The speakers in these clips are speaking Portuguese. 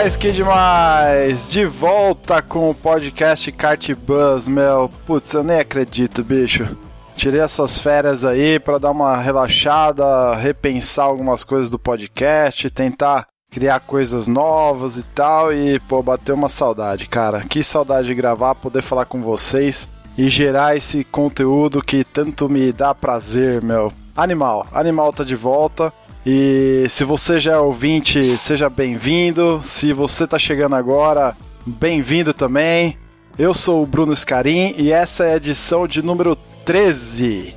Demais, que demais! De volta com o podcast Kart Buzz, meu. Putz, eu nem acredito, bicho. Tirei essas férias aí para dar uma relaxada, repensar algumas coisas do podcast, tentar criar coisas novas e tal. E, pô, bateu uma saudade, cara. Que saudade de gravar, poder falar com vocês e gerar esse conteúdo que tanto me dá prazer, meu. Animal, Animal tá de volta. E se você já é ouvinte, seja bem-vindo. Se você tá chegando agora, bem-vindo também. Eu sou o Bruno Scarim e essa é a edição de número 13.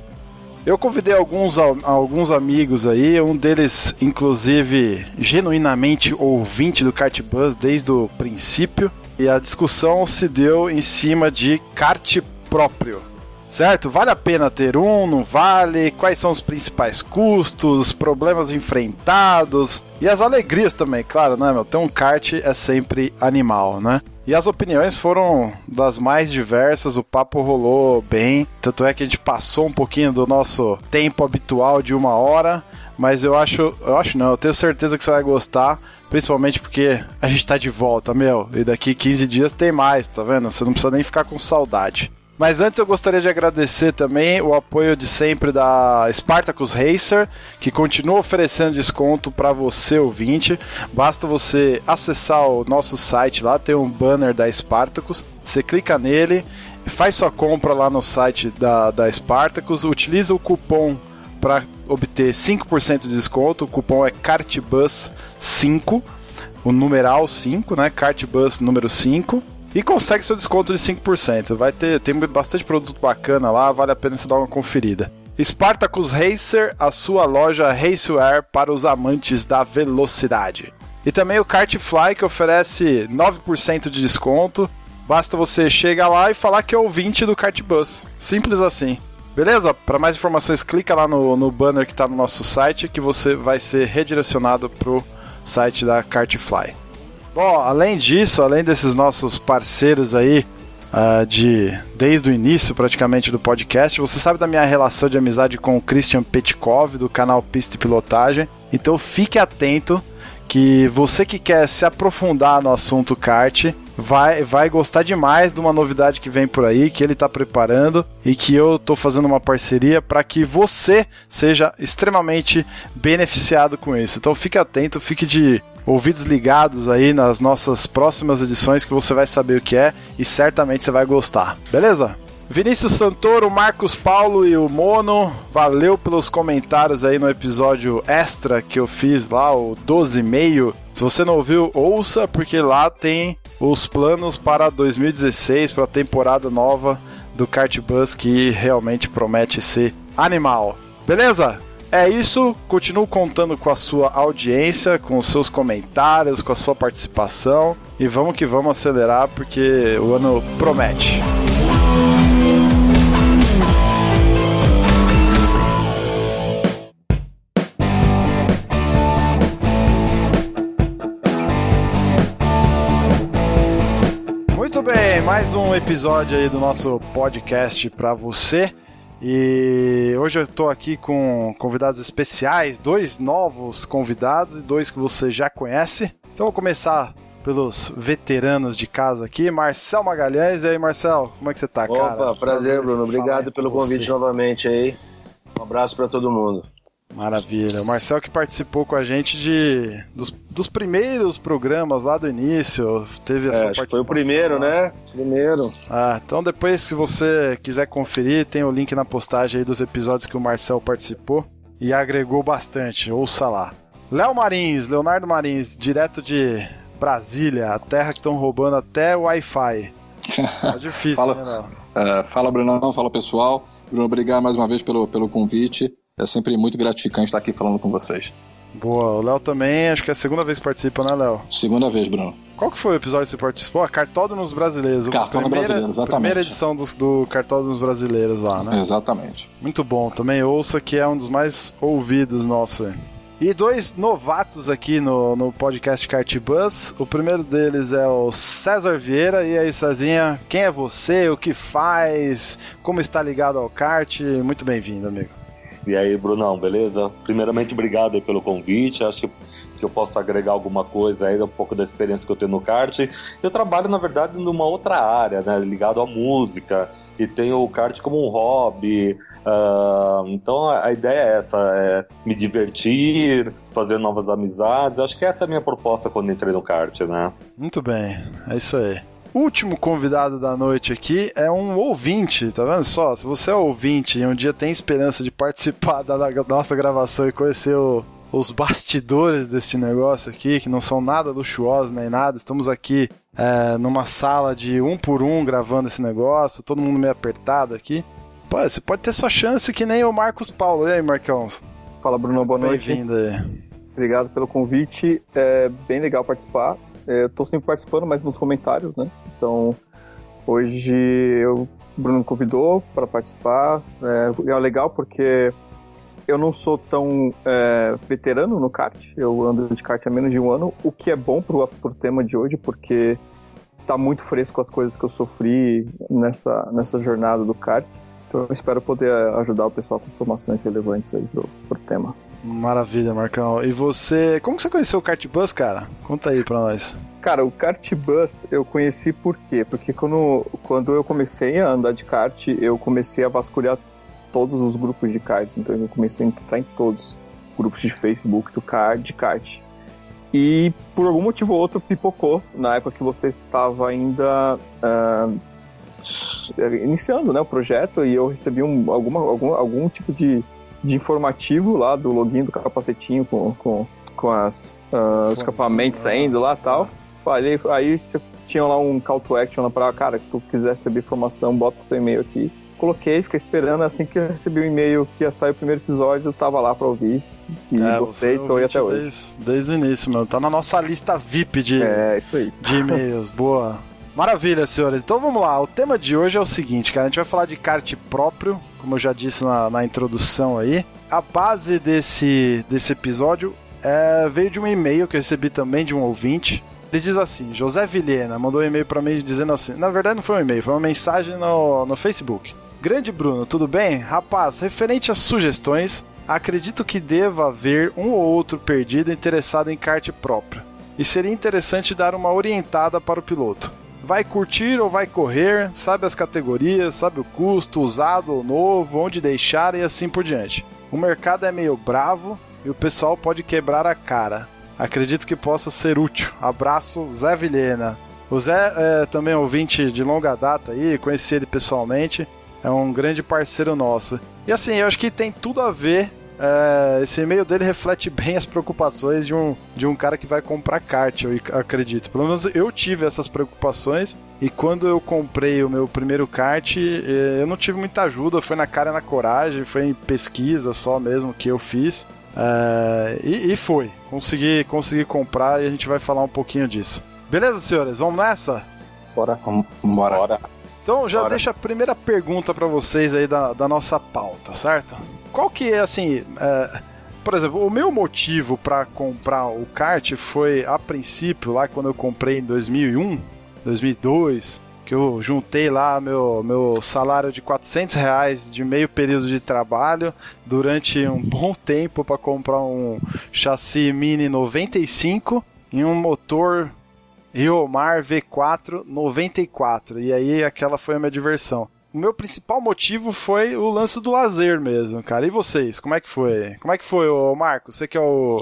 Eu convidei alguns, alguns amigos aí, um deles, inclusive, genuinamente ouvinte do Kart Buzz desde o princípio. E a discussão se deu em cima de kart próprio. Certo? Vale a pena ter um? Não vale? Quais são os principais custos, problemas enfrentados e as alegrias também, claro, né, meu? Ter um kart é sempre animal, né? E as opiniões foram das mais diversas, o papo rolou bem. Tanto é que a gente passou um pouquinho do nosso tempo habitual de uma hora. Mas eu acho, eu acho não, eu tenho certeza que você vai gostar. Principalmente porque a gente tá de volta, meu. E daqui 15 dias tem mais, tá vendo? Você não precisa nem ficar com saudade. Mas antes eu gostaria de agradecer também o apoio de sempre da Spartacus Racer, que continua oferecendo desconto para você ouvinte. Basta você acessar o nosso site lá, tem um banner da Spartacus. Você clica nele, faz sua compra lá no site da, da Spartacus, utiliza o cupom para obter 5% de desconto. O cupom é CartBus5, o numeral 5, né? CartBus número 5 e consegue seu desconto de 5%. Vai ter tem bastante produto bacana lá, vale a pena você dar uma conferida. Spartacus Racer, a sua loja racewear para os amantes da velocidade. E também o Kartfly que oferece 9% de desconto. Basta você chegar lá e falar que é ouvinte do Kartbus. Simples assim. Beleza? Para mais informações, clica lá no, no banner que está no nosso site que você vai ser redirecionado para o site da Kartfly. Bom, além disso, além desses nossos parceiros aí, uh, de desde o início praticamente do podcast, você sabe da minha relação de amizade com o Christian Petkov, do canal Pista e Pilotagem. Então fique atento que você que quer se aprofundar no assunto kart vai, vai gostar demais de uma novidade que vem por aí, que ele está preparando e que eu estou fazendo uma parceria para que você seja extremamente beneficiado com isso. Então fique atento, fique de ouvidos ligados aí nas nossas próximas edições que você vai saber o que é e certamente você vai gostar. Beleza? Vinícius Santoro, Marcos Paulo e o Mono, valeu pelos comentários aí no episódio extra que eu fiz lá, o 12,5. Se você não ouviu, ouça, porque lá tem os planos para 2016, para a temporada nova do Kart Bus, que realmente promete ser animal. Beleza? É isso, continuo contando com a sua audiência, com os seus comentários, com a sua participação e vamos que vamos acelerar porque o ano promete. Mais um episódio aí do nosso podcast para você. E hoje eu estou aqui com convidados especiais, dois novos convidados e dois que você já conhece. Então vou começar pelos veteranos de casa aqui, Marcel Magalhães. E aí, Marcel, como é que você tá, Opa, cara? Opa, prazer, Bruno. Obrigado pelo convite você. novamente aí. Um abraço para todo mundo. Maravilha. O Marcel que participou com a gente de dos, dos primeiros programas lá do início. Teve a É, sua que foi o participação primeiro, né? Primeiro. Ah, então depois, se você quiser conferir, tem o link na postagem aí dos episódios que o Marcel participou e agregou bastante. Ouça lá. Léo Marins, Leonardo Marins, direto de Brasília, a terra que estão roubando até o Wi-Fi. Tá difícil, Fala. né, Léo? É, fala, Brunão, fala pessoal. Bruno, obrigado mais uma vez pelo, pelo convite. É sempre muito gratificante estar aqui falando com vocês. Boa, o Léo também, acho que é a segunda vez que participa, né, Léo? Segunda vez, Bruno. Qual que foi o episódio que você participou? Ah, Cartódromos Brasileiros. Cartódromos Brasileiros, exatamente. Primeira edição do, do Cartódromos Brasileiros lá, né? Exatamente. Muito bom, também ouça que é um dos mais ouvidos nossos. E dois novatos aqui no, no podcast Kart Bus. O primeiro deles é o César Vieira. E aí, Cezinha, quem é você? O que faz? Como está ligado ao kart? Muito bem-vindo, amigo. E aí, Brunão, beleza? Primeiramente, obrigado pelo convite. Acho que eu posso agregar alguma coisa aí, um pouco da experiência que eu tenho no kart. Eu trabalho, na verdade, numa outra área, né? Ligado à música. E tenho o kart como um hobby. Uh, então a, ideia é essa, é me divertir, fazer novas amizades. Acho que essa é a minha proposta quando entrei no kart, né? Muito bem, é isso aí. Último convidado da noite aqui é um ouvinte, tá vendo só? Se você é ouvinte e um dia tem esperança de participar da, da nossa gravação e conhecer o, os bastidores desse negócio aqui, que não são nada luxuosos nem nada, estamos aqui é, numa sala de um por um gravando esse negócio, todo mundo meio apertado aqui. Pô, você pode ter sua chance que nem o Marcos Paulo. E aí, Marcão? Fala, Bruno. Boa noite. Bem-vindo aí. Obrigado pelo convite. É bem legal participar. É, eu tô sempre participando, mas nos comentários, né? Então, hoje eu, o Bruno me convidou para participar. É, é legal porque eu não sou tão é, veterano no kart. Eu ando de kart há menos de um ano, o que é bom pro, pro tema de hoje, porque tá muito fresco as coisas que eu sofri nessa, nessa jornada do kart. Então eu espero poder ajudar o pessoal com informações relevantes aí pro, pro tema. Maravilha, Marcão. E você, como que você conheceu o Kartbus, cara? Conta aí pra nós. Cara, o Kartbus eu conheci por quê? Porque quando, quando eu comecei a andar de kart, eu comecei a vasculhar todos os grupos de karts. Então eu comecei a entrar em todos os grupos de Facebook do kart, de kart. E por algum motivo ou outro pipocou na época que você estava ainda uh, iniciando né, o projeto e eu recebi um, alguma, algum, algum tipo de, de informativo lá do login do capacetinho com, com, com as, uh, os escapamentos saindo lá e tal. Falei, aí você tinha lá um call to action lá pra, cara, que tu quiser receber informação, bota seu e-mail aqui. Coloquei, fiquei esperando, assim que eu recebi o e-mail que ia sair o primeiro episódio, eu tava lá pra ouvir. E é, gostei, tô aí até hoje. Desde, desde o início, mano. Tá na nossa lista VIP de, é, de e-mails. Boa. Maravilha, senhores. Então vamos lá. O tema de hoje é o seguinte, cara. A gente vai falar de kart próprio, como eu já disse na, na introdução aí. A base desse, desse episódio é, veio de um e-mail que eu recebi também de um ouvinte. Ele diz assim: José Vilhena mandou um e-mail para mim dizendo assim. Na verdade, não foi um e-mail, foi uma mensagem no, no Facebook. Grande Bruno, tudo bem? Rapaz, referente às sugestões, acredito que deva haver um ou outro perdido interessado em kart próprio. E seria interessante dar uma orientada para o piloto vai curtir ou vai correr, sabe as categorias, sabe o custo, usado ou novo, onde deixar e assim por diante. O mercado é meio bravo e o pessoal pode quebrar a cara. Acredito que possa ser útil. Abraço, Zé Vilhena. O Zé é também ouvinte de longa data aí, conheci ele pessoalmente, é um grande parceiro nosso. E assim, eu acho que tem tudo a ver é, esse e-mail dele reflete bem as preocupações de um, de um cara que vai comprar kart, eu acredito. Pelo menos eu tive essas preocupações e quando eu comprei o meu primeiro kart, eu não tive muita ajuda, foi na cara e na coragem, foi em pesquisa só mesmo que eu fiz. É, e, e, foi, consegui, consegui comprar e a gente vai falar um pouquinho disso. Beleza, senhores? Vamos nessa? Bora. Bora. Bora. Então já Bora. deixa a primeira pergunta para vocês aí da, da nossa pauta, certo? qual que é assim. É, por exemplo, o meu motivo para comprar o kart foi a princípio, lá quando eu comprei em 2001, 2002, que eu juntei lá meu, meu salário de 400 reais de meio período de trabalho durante um bom tempo para comprar um chassi Mini 95 e um motor Riomar V4 94. E aí aquela foi a minha diversão o meu principal motivo foi o lance do lazer mesmo, cara. E vocês, como é que foi? Como é que foi, o Marco? Você que é o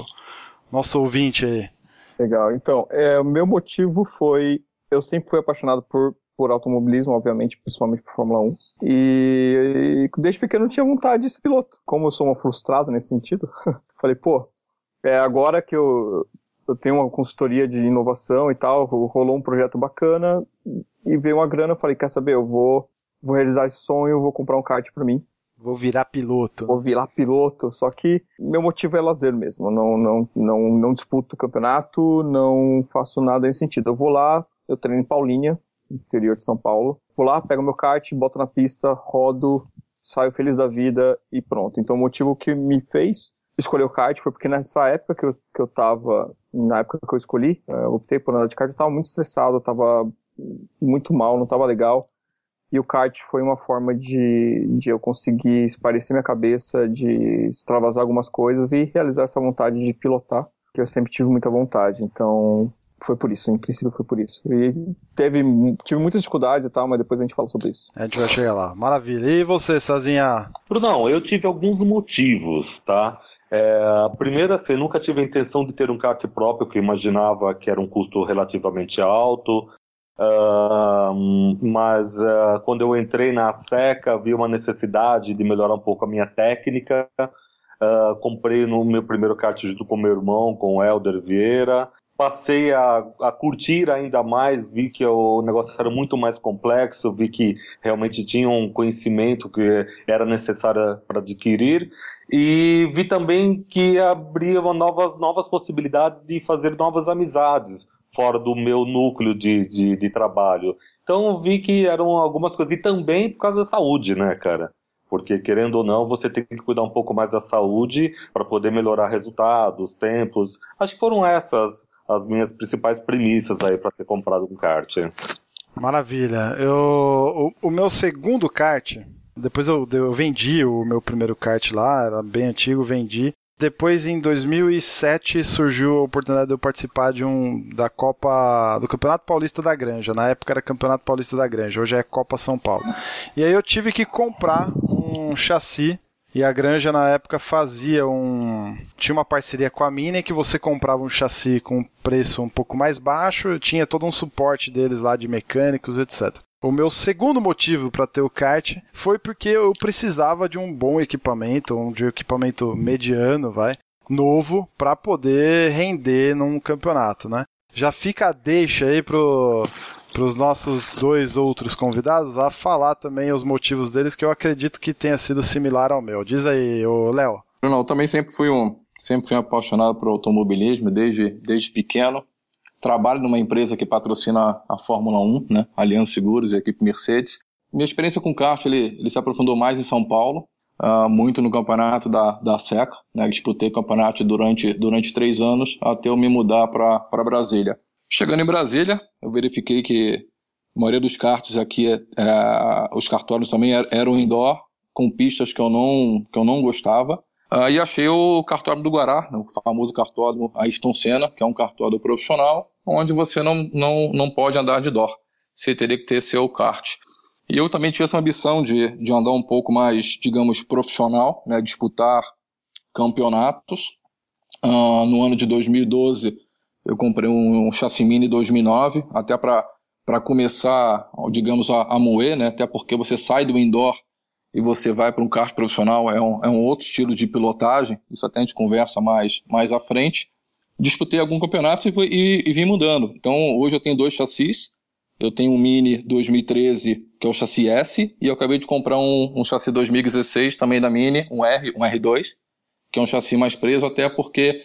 nosso ouvinte aí. Legal. Então, é, o meu motivo foi. Eu sempre fui apaixonado por, por automobilismo, obviamente, principalmente por Fórmula 1. E, e desde pequeno eu tinha vontade de ser piloto. Como eu sou uma frustrado nesse sentido, falei, pô, é agora que eu, eu tenho uma consultoria de inovação e tal, rolou um projeto bacana e veio uma grana, eu falei, quer saber, eu vou vou realizar esse sonho, vou comprar um kart para mim. Vou virar piloto. Vou virar piloto, só que meu motivo é lazer mesmo. Não, não, não, não disputo o campeonato, não faço nada nesse sentido. Eu vou lá, eu treino em Paulinha, interior de São Paulo. Vou lá, pego meu kart, boto na pista, rodo, saio feliz da vida e pronto. Então o motivo que me fez escolher o kart foi porque nessa época que eu, que eu tava, na época que eu escolhi, eh, eu optei por andar de kart, eu tava muito estressado, eu tava muito mal, não tava legal. E o kart foi uma forma de, de eu conseguir esparecer minha cabeça, de extravasar algumas coisas e realizar essa vontade de pilotar, que eu sempre tive muita vontade. Então, foi por isso, em princípio foi por isso. E teve, tive muitas dificuldades e tal, mas depois a gente fala sobre isso. A gente vai chegar lá. Maravilha. E você, Sazinha? Brunão, eu tive alguns motivos, tá? É, primeiro, assim, nunca tive a intenção de ter um kart próprio, eu imaginava que era um custo relativamente alto. Uh, mas uh, quando eu entrei na SECA, vi uma necessidade de melhorar um pouco a minha técnica. Uh, comprei no meu primeiro kart junto com meu irmão, com o Helder Vieira. Passei a, a, curtir ainda mais, vi que o negócio era muito mais complexo, vi que realmente tinha um conhecimento que era necessário para adquirir e vi também que abria novas, novas possibilidades de fazer novas amizades, fora do meu núcleo de, de, de trabalho. Então vi que eram algumas coisas, e também por causa da saúde, né, cara? Porque, querendo ou não, você tem que cuidar um pouco mais da saúde para poder melhorar resultados, tempos. Acho que foram essas as minhas principais premissas aí para ter comprado um kart. Maravilha. Eu, o, o meu segundo kart, depois eu, eu vendi o meu primeiro kart lá, era bem antigo, vendi. Depois, em 2007, surgiu a oportunidade de eu participar de um da Copa do Campeonato Paulista da Granja. Na época era Campeonato Paulista da Granja, hoje é Copa São Paulo. E aí eu tive que comprar um chassi e a Granja na época fazia um. Tinha uma parceria com a Mini que você comprava um chassi com um preço um pouco mais baixo, tinha todo um suporte deles lá de mecânicos, etc. O meu segundo motivo para ter o kart foi porque eu precisava de um bom equipamento, um de um equipamento mediano, vai, novo, para poder render num campeonato, né? Já fica a deixa aí pro, pros nossos dois outros convidados a falar também os motivos deles, que eu acredito que tenha sido similar ao meu. Diz aí, ô Léo. Não, eu também sempre fui um, sempre fui apaixonado por automobilismo desde, desde pequeno trabalho numa empresa que patrocina a Fórmula 1, né, Aliança Seguros e a equipe Mercedes. Minha experiência com kart, ele, ele se aprofundou mais em São Paulo, uh, muito no campeonato da, da SECA, né, disputei campeonato durante, durante três anos, até eu me mudar para Brasília. Chegando em Brasília, eu verifiquei que a maioria dos karts aqui, é, é os cartórios também eram indoor, com pistas que eu não, que eu não gostava. Uh, achei o cartório do Guará, né, o famoso cartório Ayrton Senna, que é um cartório profissional, onde você não, não, não pode andar de dó. Você teria que ter seu kart. E eu também tinha essa ambição de, de andar um pouco mais, digamos, profissional, né, disputar campeonatos. Uh, no ano de 2012, eu comprei um, um chassi mini 2009, até para começar, digamos, a, a moer, né, até porque você sai do indoor e você vai para um kart profissional, é um, é um outro estilo de pilotagem, isso até a gente conversa mais, mais à frente disputei algum campeonato e, e, e, vim mudando. Então hoje eu tenho dois chassis. Eu tenho um Mini 2013, que é o chassi S, e eu acabei de comprar um, um chassi 2016 também da Mini, um R, um R2, que é um chassi mais preso, até porque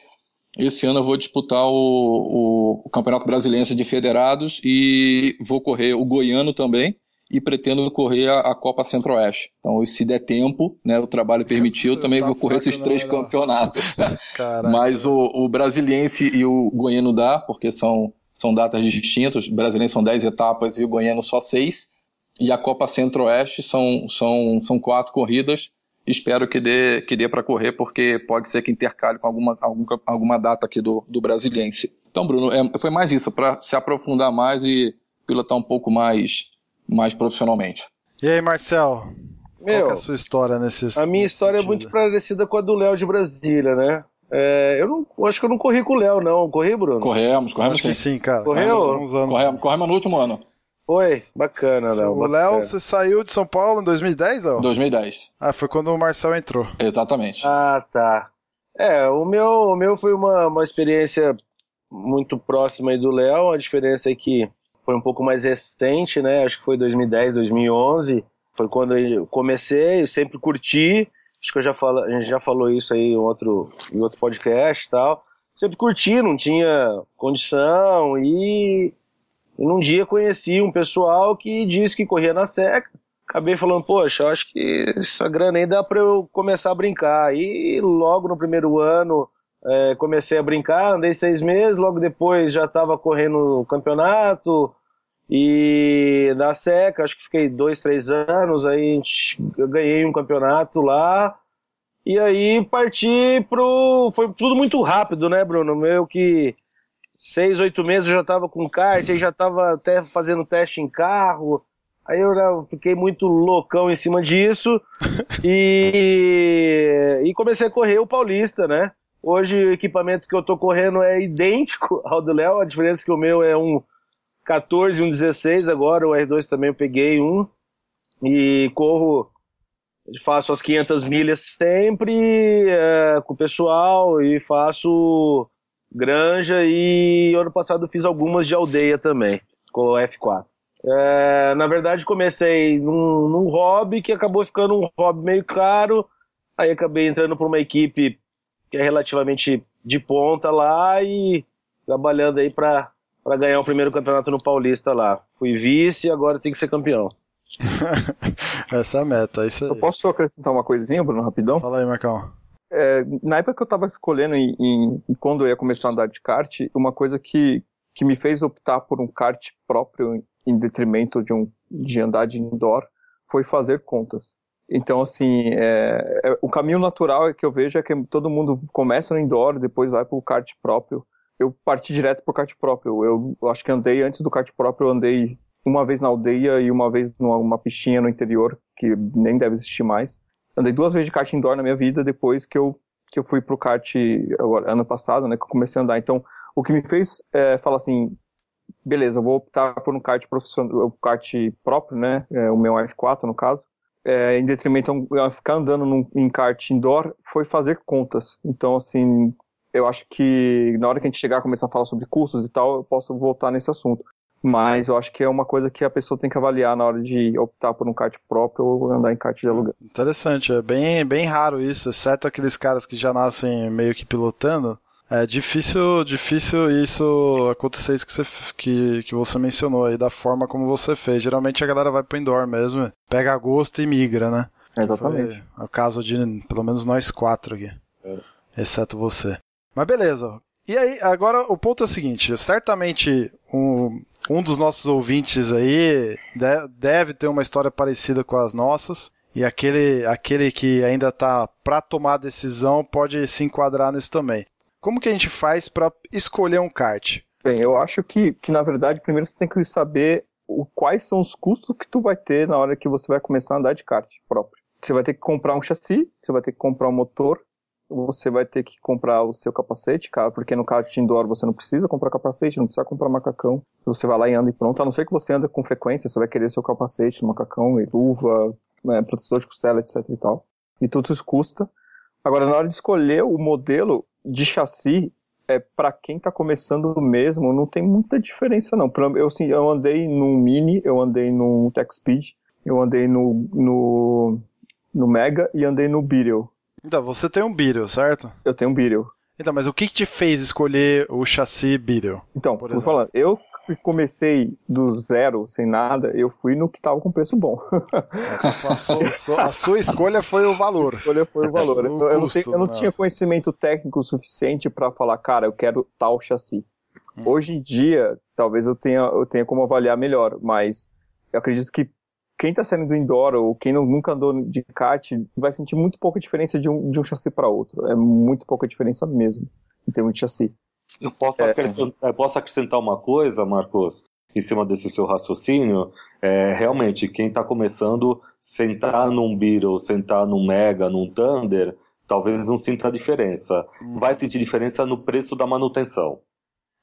esse ano eu vou disputar o, o, o Campeonato Brasileiro de Federados e vou correr o Goiano também e pretendo correr a, a Copa Centro-Oeste. Então, se der tempo, né, o trabalho permitiu, eu também tá vou correr esses três não, campeonatos. Mas o, o Brasiliense e o Goiano dá, porque são, são datas distintas. O Brasiliense são 10 etapas e o Goiano só 6. E a Copa Centro-Oeste são, são, são quatro corridas. Espero que dê, que dê para correr, porque pode ser que intercale com alguma, alguma, alguma data aqui do, do Brasiliense. Então, Bruno, é, foi mais isso, para se aprofundar mais e pilotar um pouco mais mais profissionalmente. E aí, Marcel? Meu, qual é a sua história nesses. A minha história sentido? é muito parecida com a do Léo de Brasília, né? É, eu não acho que eu não corri com o Léo, não. Corri, Bruno? Corremos, corremos sim. sim, cara. Correu? Corremos, corremos, corremos no último ano. Foi, bacana, Léo. O Léo, você saiu de São Paulo em 2010, Léo? 2010. Ah, foi quando o Marcel entrou. Exatamente. Ah, tá. É, o meu, o meu foi uma, uma experiência muito próxima aí do Léo. A diferença é que foi um pouco mais recente, né? Acho que foi 2010, 2011. Foi quando eu comecei, eu sempre curti. Acho que eu já falo, a gente já falou isso aí em outro, em outro podcast e tal. Sempre curti, não tinha condição e, e num dia conheci um pessoal que disse que corria na seca. Acabei falando, poxa, eu acho que essa grana aí dá para eu começar a brincar. E logo no primeiro ano é, comecei a brincar, andei seis meses, logo depois já estava correndo o campeonato e da seca, acho que fiquei dois, três anos, aí eu ganhei um campeonato lá e aí parti pro. Foi tudo muito rápido, né, Bruno? Meio que seis, oito meses eu já estava com kart, aí já estava até fazendo teste em carro. Aí eu fiquei muito loucão em cima disso e, e comecei a correr o Paulista, né? Hoje o equipamento que eu tô correndo é idêntico ao do Léo, a diferença é que o meu é um 14 e um 16 agora, o R2 também eu peguei um e corro, faço as 500 milhas sempre é, com o pessoal e faço granja e ano passado fiz algumas de aldeia também, com o F4. É, na verdade, comecei num, num hobby que acabou ficando um hobby meio caro. Aí acabei entrando para uma equipe que é relativamente de ponta lá e trabalhando aí para ganhar o primeiro campeonato no Paulista lá. Fui vice e agora tem que ser campeão. Essa é a meta, é isso aí. Eu posso acrescentar uma coisinha, Bruno, rapidão? Fala aí, Marcão. É, na época que eu estava escolhendo em, em, quando eu ia começar a andar de kart, uma coisa que, que me fez optar por um kart próprio em detrimento de, um, de andar de indoor foi fazer contas. Então, assim, é, é, o caminho natural é que eu vejo é que todo mundo começa no indoor, depois vai para o kart próprio. Eu parti direto para o kart próprio. Eu, eu, acho que andei antes do kart próprio, eu andei uma vez na aldeia e uma vez numa piscina no interior, que nem deve existir mais. Andei duas vezes de kart indoor na minha vida depois que eu, que eu fui para o kart agora, ano passado, né, que eu comecei a andar. Então, o que me fez é, falar assim, beleza, vou optar por um kart profissional, um kart próprio, né? É, o meu F4 no caso. É, em detrimento a ficar andando num, em kart indoor, foi fazer contas. Então, assim, eu acho que na hora que a gente chegar a começar a falar sobre custos e tal, eu posso voltar nesse assunto. Mas eu acho que é uma coisa que a pessoa tem que avaliar na hora de optar por um kart próprio ou andar em kart de aluguel. Interessante, é bem, bem raro isso, exceto aqueles caras que já nascem meio que pilotando. É difícil, difícil isso acontecer isso que você, que, que você mencionou aí, da forma como você fez. Geralmente a galera vai pro indoor mesmo, pega gosto e migra, né? Exatamente. Foi o caso de pelo menos nós quatro aqui. É. Exceto você. Mas beleza. E aí, agora o ponto é o seguinte: certamente um, um dos nossos ouvintes aí deve ter uma história parecida com as nossas. E aquele, aquele que ainda está para tomar a decisão pode se enquadrar nisso também. Como que a gente faz para escolher um kart? Bem, eu acho que, que na verdade primeiro você tem que saber o, quais são os custos que tu vai ter na hora que você vai começar a andar de kart próprio. Você vai ter que comprar um chassi, você vai ter que comprar um motor, você vai ter que comprar o seu capacete, cara, porque no kart indoor você não precisa comprar capacete, não precisa comprar macacão. Você vai lá e anda e pronto. A não ser que você anda com frequência, você vai querer seu capacete, macacão, e luva, né, protetor de costela, etc e tal. E tudo isso custa. Agora, na hora de escolher o modelo, de chassi, é, para quem tá começando mesmo, não tem muita diferença não. Eu, assim, eu andei no Mini, eu andei no Tech Speed, eu andei no, no, no Mega e andei no Beetle. Então, você tem um Beetle, certo? Eu tenho um Beetle. Então, mas o que, que te fez escolher o chassi Beetle? Então, por exemplo? falando, eu comecei do zero, sem nada, eu fui no que tava com preço bom. a, sua, a, sua, escolha foi o valor. A escolha foi o valor. o eu, custo, não, eu, não, tinha conhecimento técnico suficiente para falar, cara, eu quero tal chassi. Hum. Hoje em dia, talvez eu tenha, eu tenha como avaliar melhor, mas eu acredito que quem está saindo do indoor ou quem não, nunca andou de kart vai sentir muito pouca diferença de um, de um chassi para outro. É muito pouca diferença mesmo em termos de chassi. Eu posso, é, acrescentar, eu posso acrescentar uma coisa, Marcos, em cima desse seu raciocínio. É, realmente, quem está começando, sentar num Beetle, sentar num Mega, num Thunder, talvez não sinta a diferença. Hum. Vai sentir diferença no preço da manutenção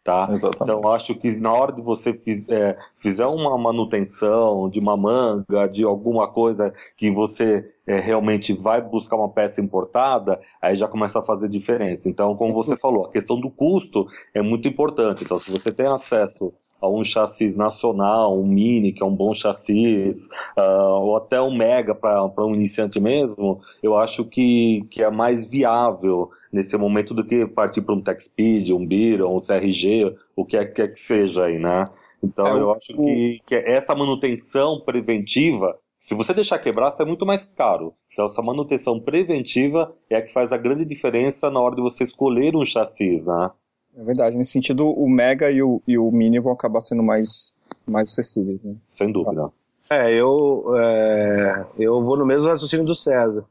tá? Exatamente. Então acho que na hora de você fiz, é, fizer uma manutenção de uma manga, de alguma coisa que você é, realmente vai buscar uma peça importada, aí já começa a fazer diferença. Então, como você falou, a questão do custo é muito importante. Então, se você tem acesso a um chassi nacional, um Mini, que é um bom chassi, uh, ou até um Mega para um iniciante mesmo, eu acho que, que é mais viável nesse momento do que partir para um Tech Speed, um Byron, um CRG, o que é que, é que seja aí, né? Então é, eu acho o... que, que essa manutenção preventiva, se você deixar quebrar, é muito mais caro. Então essa manutenção preventiva é a que faz a grande diferença na hora de você escolher um chassi, né? É verdade. Nesse sentido, o Mega e o, e o Mini vão acabar sendo mais, mais acessíveis, né? Sem dúvida. É, eu, é, eu vou no mesmo raciocínio do César.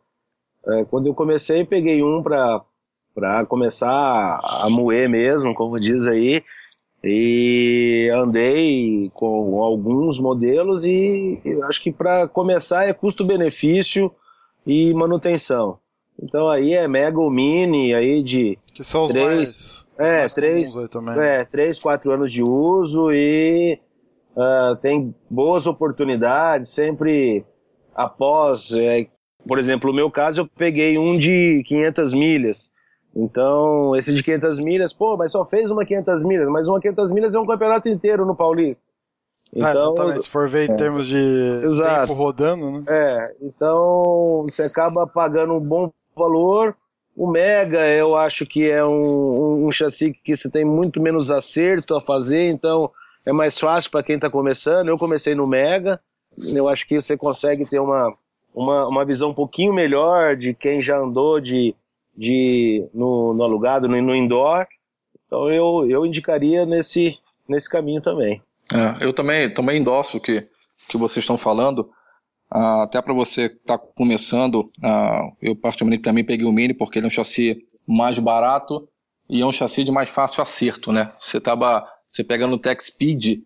É, quando eu comecei, peguei um para para começar a moer mesmo, como diz aí, e andei com alguns modelos e acho que para começar é custo-benefício e manutenção. Então aí é Mega ou Mini aí de que são os três, mais é, três, é, três, quatro anos de uso e uh, tem boas oportunidades, sempre após, é, por exemplo, no meu caso eu peguei um de 500 milhas, então esse de 500 milhas, pô, mas só fez uma 500 milhas, mas uma 500 milhas é um campeonato inteiro no Paulista. Então, ah, exatamente, se for ver em é. termos de Exato. tempo rodando, né? É, então você acaba pagando um bom valor, o Mega, eu acho que é um, um, chassi que você tem muito menos acerto a fazer, então é mais fácil para quem está começando. Eu comecei no Mega, eu acho que você consegue ter uma, uma, uma visão um pouquinho melhor de quem já andou de, de, no, no alugado, no, no indoor. Então eu, eu indicaria nesse, nesse caminho também. É, eu também, também endosso o que, que vocês estão falando. Uh, até para você que está começando, uh, eu particularmente também peguei o Mini porque ele é um chassi mais barato e é um chassi de mais fácil acerto, né? Você tava, você pega no Tech Speed,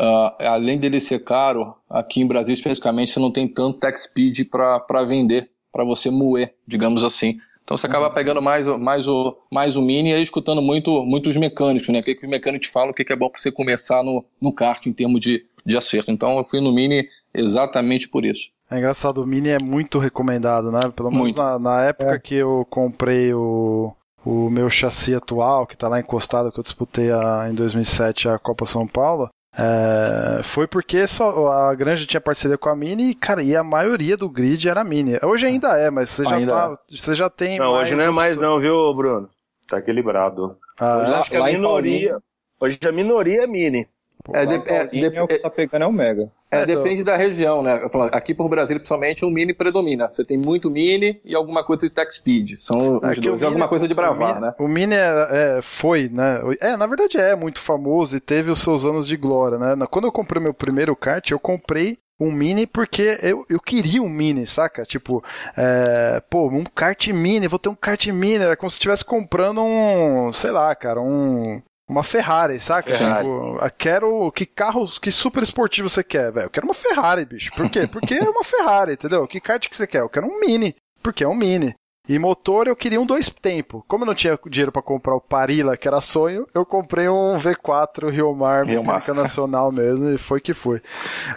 uh, além dele ser caro, aqui em Brasil especificamente você não tem tanto Tech Speed para vender, para você moer, digamos assim. Então você acaba pegando mais, mais, o, mais o Mini e aí escutando muito, muito os mecânicos, né? O que, que os mecânicos falam, o que, que é bom para você começar no, no kart em termos de, de acerto. Então eu fui no Mini exatamente por isso. É engraçado, o Mini é muito recomendado, né? Pelo menos na, na, época é. que eu comprei o, o meu chassi atual, que está lá encostado, que eu disputei a, em 2007 a Copa São Paulo, é, foi porque só, a Granja tinha parceria com a Mini e, cara, e a maioria do grid era Mini. Hoje ainda é, mas você já, tá, você já tem. Não, hoje não é mais, não, viu, Bruno? Tá equilibrado. Ah, hoje é? acho que a minoria. Hoje a minoria é Mini. É, de, é, de, é, o que tá pegando é o Mega. É, é depende da região, né? aqui por Brasil, principalmente, o Mini predomina. Você tem muito Mini e alguma coisa de Tech Speed. São os dois, mini, alguma coisa de Bravar, né? O Mini é, foi, né? É, na verdade é muito famoso e teve os seus anos de glória, né? Quando eu comprei meu primeiro kart, eu comprei um mini porque eu, eu queria um mini, saca? Tipo, é, pô, um kart mini, vou ter um kart mini. Era como se estivesse comprando um, sei lá, cara, um, uma Ferrari, saca? Ferrari. Tipo, quero. Que carro, que super esportivo você quer, velho? Eu quero uma Ferrari, bicho. Por quê? Porque é uma Ferrari, entendeu? Que kart que você quer? Eu quero um Mini. Porque é um Mini. E motor eu queria um dois tempo. Como eu não tinha dinheiro para comprar o Parila, que era sonho, eu comprei um V4 Rio Mar, mecânica nacional mesmo, e foi que foi.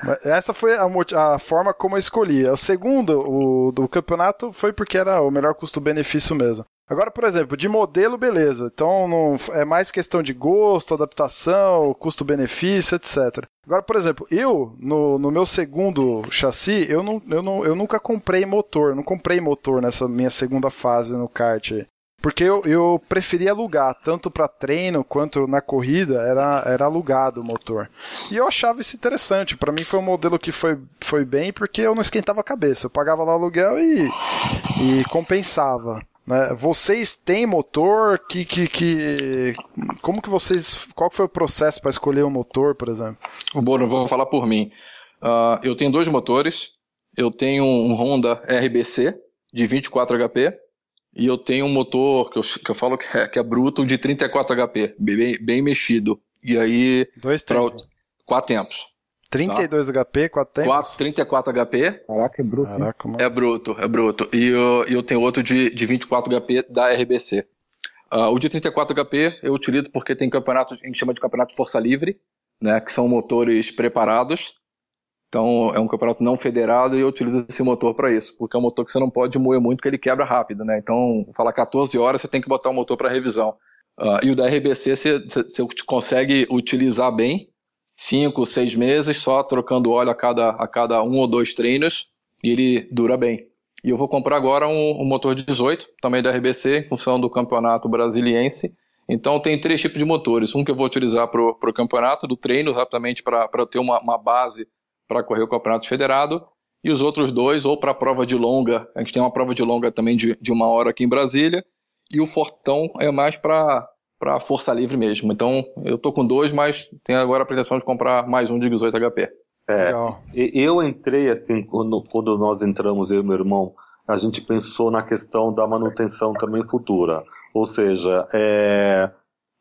Mas essa foi a, a, forma como eu escolhi. O segundo, o do campeonato, foi porque era o melhor custo-benefício mesmo. Agora, por exemplo, de modelo, beleza. Então não, é mais questão de gosto, adaptação, custo-benefício, etc. Agora, por exemplo, eu, no, no meu segundo chassi, eu, não, eu, não, eu nunca comprei motor. Não comprei motor nessa minha segunda fase no kart. Porque eu, eu preferia alugar, tanto para treino quanto na corrida, era, era alugado o motor. E eu achava isso interessante. Para mim foi um modelo que foi, foi bem, porque eu não esquentava a cabeça. Eu pagava lá o aluguel e, e compensava. Né? Vocês têm motor? Que, que, que, como que vocês. Qual foi o processo para escolher o um motor, por exemplo? Bom, vou falar por mim. Uh, eu tenho dois motores. Eu tenho um Honda RBC de 24 HP e eu tenho um motor que eu, que eu falo que é, que é bruto de 34 HP, bem, bem mexido. E aí. Dois tempos. Quatro tempos. 32 tá? HP, 4 tempos? 4, 34 HP. Caraca, é bruto. Caraca, mano. É bruto, é bruto. E eu, eu tenho outro de, de 24 HP da RBC. Uh, ah, o de 34 HP eu utilizo porque tem campeonato, a gente chama de campeonato força livre, né, que são motores preparados. Então é um campeonato não federado e eu utilizo esse motor para isso, porque é um motor que você não pode moer muito, porque ele quebra rápido, né? Então, fala 14 horas, você tem que botar o motor para revisão. Uh, e o da RBC você, você consegue utilizar bem, cinco, seis meses, só trocando óleo a cada, a cada um ou dois treinos, e ele dura bem. E eu vou comprar agora um, um motor de 18, também da RBC, em função do campeonato brasiliense. Então tem três tipos de motores. Um que eu vou utilizar para o campeonato do treino, rapidamente para ter uma, uma base para correr o campeonato federado. E os outros dois, ou para a prova de longa, a gente tem uma prova de longa também de, de uma hora aqui em Brasília. E o Fortão é mais para para força livre mesmo. Então, eu tô com dois, mas tenho agora a pretensão de comprar mais um de 18 HP. É, eu entrei assim, quando, quando nós entramos, eu e meu irmão, a gente pensou na questão da manutenção também futura. Ou seja, é,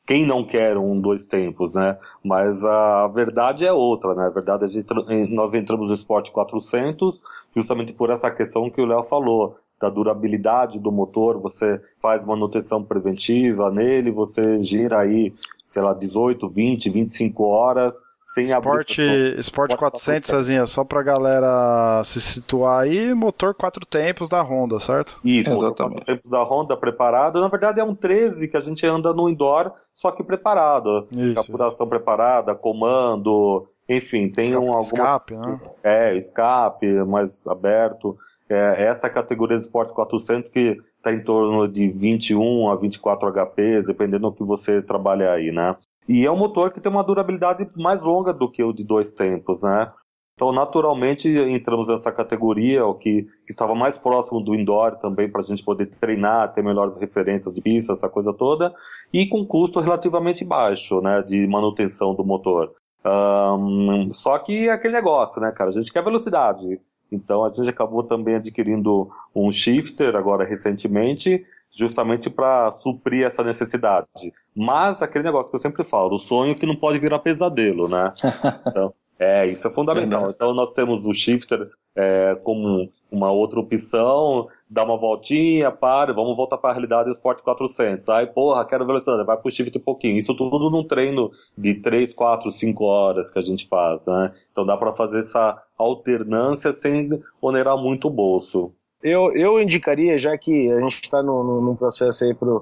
quem não quer um dois tempos, né? Mas a verdade é outra, né? A verdade é que nós entramos no Sport 400 justamente por essa questão que o Léo falou da durabilidade do motor, você faz manutenção preventiva nele, você gira aí, sei lá, 18, 20, 25 horas, sem Sport, abrir... Sport 400, Cezinha, só pra galera se situar aí, motor quatro tempos da Honda, certo? Isso, motor quatro tempos da Honda preparado. Na verdade é um 13 que a gente anda no indoor, só que preparado. Isso, Capuração isso. preparada, comando, enfim, tem escape, um algumas... Escape, né? É, escape mais aberto. É, essa categoria de Sport 400 que está em torno de 21 a 24 HPs, dependendo do que você trabalha aí, né? E é um motor que tem uma durabilidade mais longa do que o de dois tempos, né? Então, naturalmente, entramos nessa categoria, o que, que estava mais próximo do indoor também, para a gente poder treinar, ter melhores referências de pista, essa coisa toda, e com custo relativamente baixo, né, de manutenção do motor. Um, só que é aquele negócio, né, cara? A gente quer velocidade. Então a gente acabou também adquirindo um shifter agora recentemente, justamente para suprir essa necessidade. Mas aquele negócio que eu sempre falo, o sonho que não pode virar pesadelo, né? Então, é, isso é fundamental. Então nós temos o shifter é, como uma outra opção, dá uma voltinha, para, vamos voltar para a realidade do Sport 400. Aí, porra, quero velocidade, vai pro shifter um pouquinho. Isso tudo num treino de 3, 4, 5 horas que a gente faz, né? Então dá para fazer essa alternância sem onerar muito o bolso. Eu, eu indicaria, já que a gente está num, num processo aí para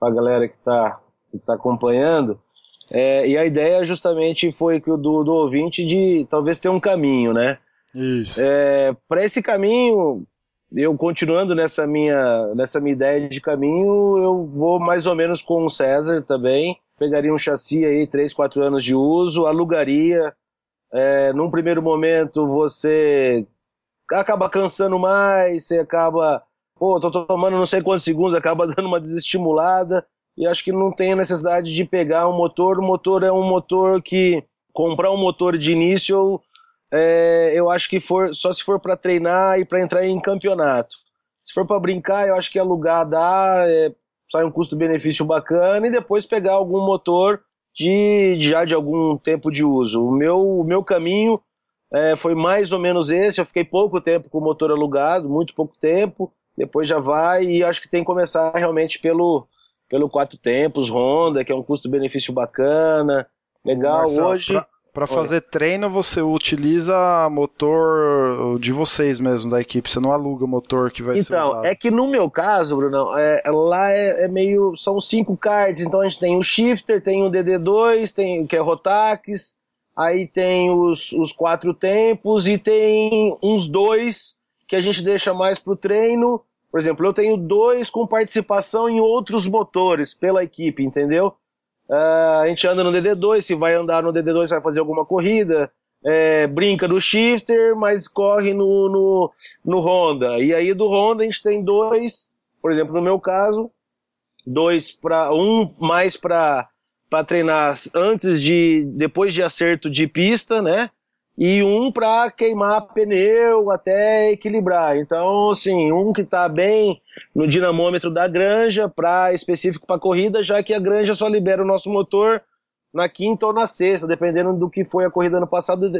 a galera que está que tá acompanhando, é, e a ideia justamente foi que o do, do ouvinte de talvez ter um caminho, né? Isso. É, Para esse caminho, eu continuando nessa minha, nessa minha ideia de caminho, eu vou mais ou menos com o César também. Pegaria um chassi aí, 3, 4 anos de uso, alugaria. É, num primeiro momento você acaba cansando mais, você acaba, pô, tô tomando não sei quantos segundos, acaba dando uma desestimulada e acho que não tem necessidade de pegar um motor. O motor é um motor que comprar um motor de início, é, eu acho que for só se for para treinar e para entrar em campeonato. Se for para brincar, eu acho que alugar dá, é, sai um custo-benefício bacana e depois pegar algum motor de já de algum tempo de uso. O meu, o meu caminho é, foi mais ou menos esse. Eu fiquei pouco tempo com o motor alugado, muito pouco tempo. Depois já vai e acho que tem que começar realmente pelo pelo quatro tempos, Honda, que é um custo-benefício bacana, legal. Marcelo, Hoje. Pra, pra fazer treino, você utiliza motor de vocês mesmo, da equipe. Você não aluga motor que vai então, ser usado. Então, é que no meu caso, Bruno, é, lá é, é, meio. São cinco cards. Então a gente tem o Shifter, tem o DD2, tem, que é Rotax, aí tem os, os quatro tempos e tem uns dois que a gente deixa mais pro treino por exemplo, eu tenho dois com participação em outros motores pela equipe, entendeu? Uh, a gente anda no DD2, se vai andar no DD2 vai fazer alguma corrida, é, brinca do shifter, mas corre no, no, no Honda. E aí do Honda a gente tem dois, por exemplo, no meu caso, dois para um mais para treinar antes de depois de acerto de pista, né? E um para queimar pneu até equilibrar. Então, assim, um que está bem no dinamômetro da granja para específico para corrida, já que a granja só libera o nosso motor na quinta ou na sexta, dependendo do que foi a corrida ano passado,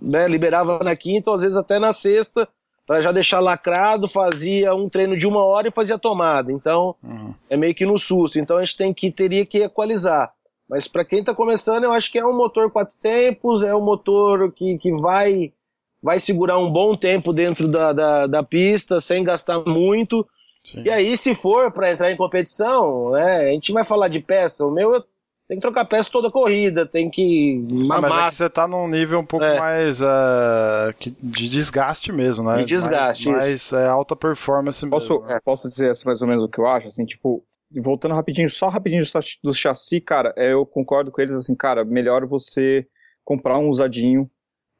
né, liberava na quinta ou às vezes até na sexta para já deixar lacrado, fazia um treino de uma hora e fazia tomada. Então, uhum. é meio que no susto. Então a gente tem que teria que equalizar. Mas para quem está começando, eu acho que é um motor quatro tempos, é um motor que, que vai, vai segurar um bom tempo dentro da, da, da pista, sem gastar muito. Sim. E aí, se for para entrar em competição, né, a gente vai falar de peça. O meu, tem que trocar peça toda corrida, tem que ah, mas é que você tá num nível um pouco é. mais uh, de desgaste mesmo, né? De desgaste, Mais, mais é, alta performance posso, mesmo. Né? É, posso dizer assim, mais ou menos o que eu acho? Assim, tipo, voltando rapidinho, só rapidinho do chassi, cara, é, eu concordo com eles, assim, cara, melhor você comprar um usadinho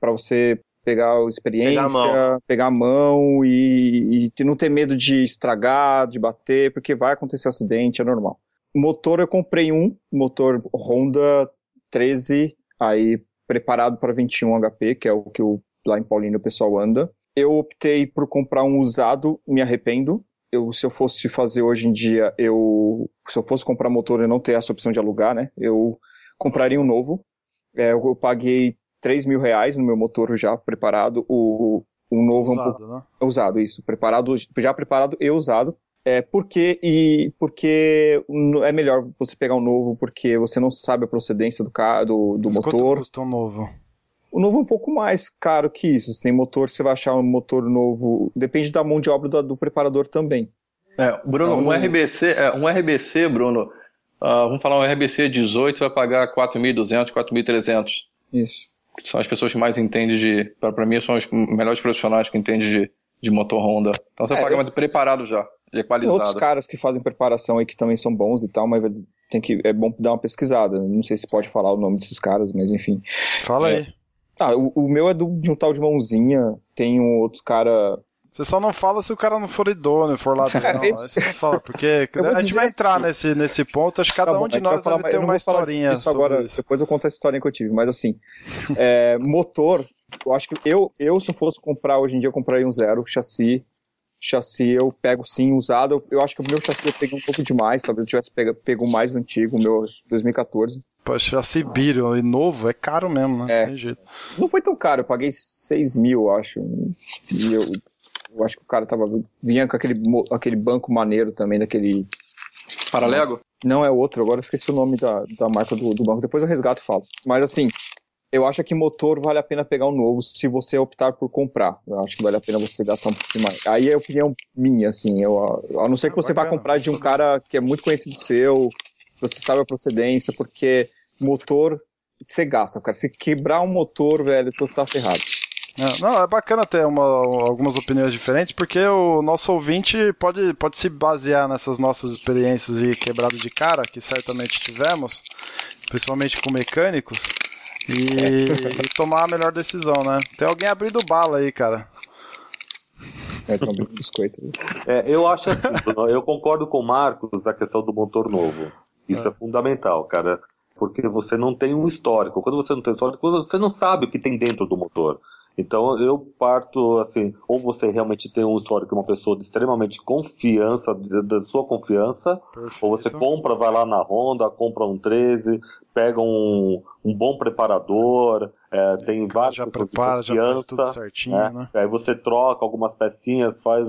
para você pegar a experiência, pegar a mão, pegar a mão e, e não ter medo de estragar, de bater, porque vai acontecer acidente, é normal. Motor eu comprei um, motor Honda 13, aí preparado para 21 HP, que é o que o, lá em Paulínia o pessoal anda. Eu optei por comprar um usado, me arrependo. Eu, se eu fosse fazer hoje em dia, eu, se eu fosse comprar motor e não ter essa opção de alugar, né, eu compraria um novo. É, eu, eu paguei 3 mil reais no meu motor já preparado. O, o novo usado, é um pouco, né? usado, isso, preparado, já preparado e usado. É, porque, e porque é melhor você pegar um novo porque você não sabe a procedência do, carro, do, do Mas motor. Quanto custa um novo? O novo é um pouco mais caro que isso. Se tem motor, você vai achar um motor novo. Depende da mão de obra do, do preparador também. É, Bruno, então, um RBC, é, um RBC, Bruno, uh, vamos falar um RBC 18, você vai pagar 4.200, 4.300. Isso. São as pessoas que mais entendem de. Para mim, são os melhores profissionais que entendem de, de motor Honda. Então você é, paga eu... mais preparado já equalizado. Tem outros caras que fazem preparação aí que também são bons e tal, mas tem que, é bom dar uma pesquisada. Não sei se pode falar o nome desses caras, mas enfim. Fala é. Ah, o, o, meu é do, de um tal de mãozinha. Tem um outro cara. Você só não fala se o cara não for idôneo, for lá. Não, Esse... você não fala, porque a gente vai entrar assim, nesse, nesse ponto, acho que cada tá bom, um de nós falar, deve ter uma historinha. Agora, isso. depois eu conto a historinha que eu tive, mas assim, é, motor, eu acho que eu, eu, se eu fosse comprar hoje em dia, eu compraria um zero, chassi, chassi eu pego sim usado. Eu, eu acho que o meu chassi eu peguei um pouco demais, talvez eu tivesse pego, pego o mais antigo, o meu 2014. Pô, chassi Biro e novo é caro mesmo, né? É. Não, jeito. não foi tão caro, eu paguei 6 mil, eu acho. E eu, eu acho que o cara tava. Vinha com aquele, aquele banco maneiro também, daquele. Paralego? Não é outro, agora eu esqueci o nome da, da marca do, do banco. Depois eu resgato e falo. Mas assim, eu acho que motor vale a pena pegar um novo se você optar por comprar. Eu acho que vale a pena você gastar um pouquinho mais. Aí é a opinião minha, assim. Eu, a não ser que você vá comprar de um cara que é muito conhecido seu, você sabe a procedência, porque motor você gasta, cara. Se quebrar um motor, velho, tu tá ferrado. É, não, é bacana ter uma, algumas opiniões diferentes, porque o nosso ouvinte pode, pode se basear nessas nossas experiências e quebrado de cara, que certamente tivemos, principalmente com mecânicos, e, e, tomar a melhor decisão, né? Tem alguém abrindo bala aí, cara. É, biscoito. É, eu acho assim, eu concordo com o Marcos a questão do motor novo. Isso é. é fundamental, cara. Porque você não tem um histórico. Quando você não tem histórico, você não sabe o que tem dentro do motor. Então eu parto assim, ou você realmente tem um histórico, uma pessoa de extremamente confiança, da sua confiança, Perfeito. ou você compra, vai lá na Honda, compra um 13, pega um, um bom preparador, é, tem várias já prepara, de confiança, já faz tudo certinho, né? né? Aí você troca algumas pecinhas, faz,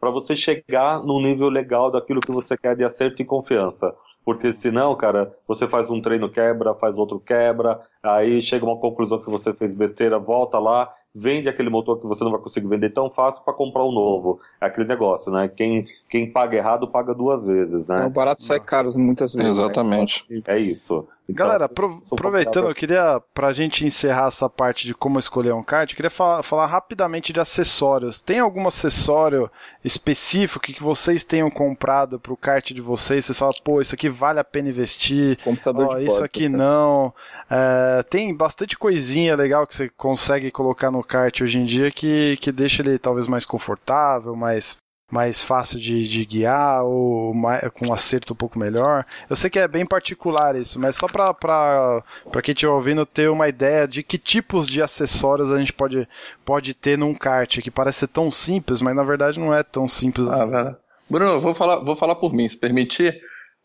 para você chegar num nível legal daquilo que você quer de acerto e confiança. Porque senão, cara, você faz um treino quebra, faz outro quebra, aí chega uma conclusão que você fez besteira, volta lá, vende aquele motor que você não vai conseguir vender tão fácil para comprar um novo. É aquele negócio, né? Quem, quem paga errado paga duas vezes, né? O barato sai caro muitas vezes. Exatamente. Né? É isso. Então, Galera, aproveitando, eu queria, pra gente encerrar essa parte de como escolher um kart, eu queria falar, falar rapidamente de acessórios. Tem algum acessório específico que vocês tenham comprado pro kart de vocês? Vocês falam, pô, isso aqui vale a pena investir. Computador ó, de Isso porta, aqui cara. não. É, tem bastante coisinha legal que você consegue colocar no kart hoje em dia que, que deixa ele talvez mais confortável, mais mais fácil de, de guiar ou mais, com um acerto um pouco melhor. Eu sei que é bem particular isso, mas só para quem estiver ouvindo ter uma ideia de que tipos de acessórios a gente pode, pode ter num kart, que parece ser tão simples, mas na verdade não é tão simples ah, assim. Velho. Bruno, vou falar, vou falar por mim, se permitir.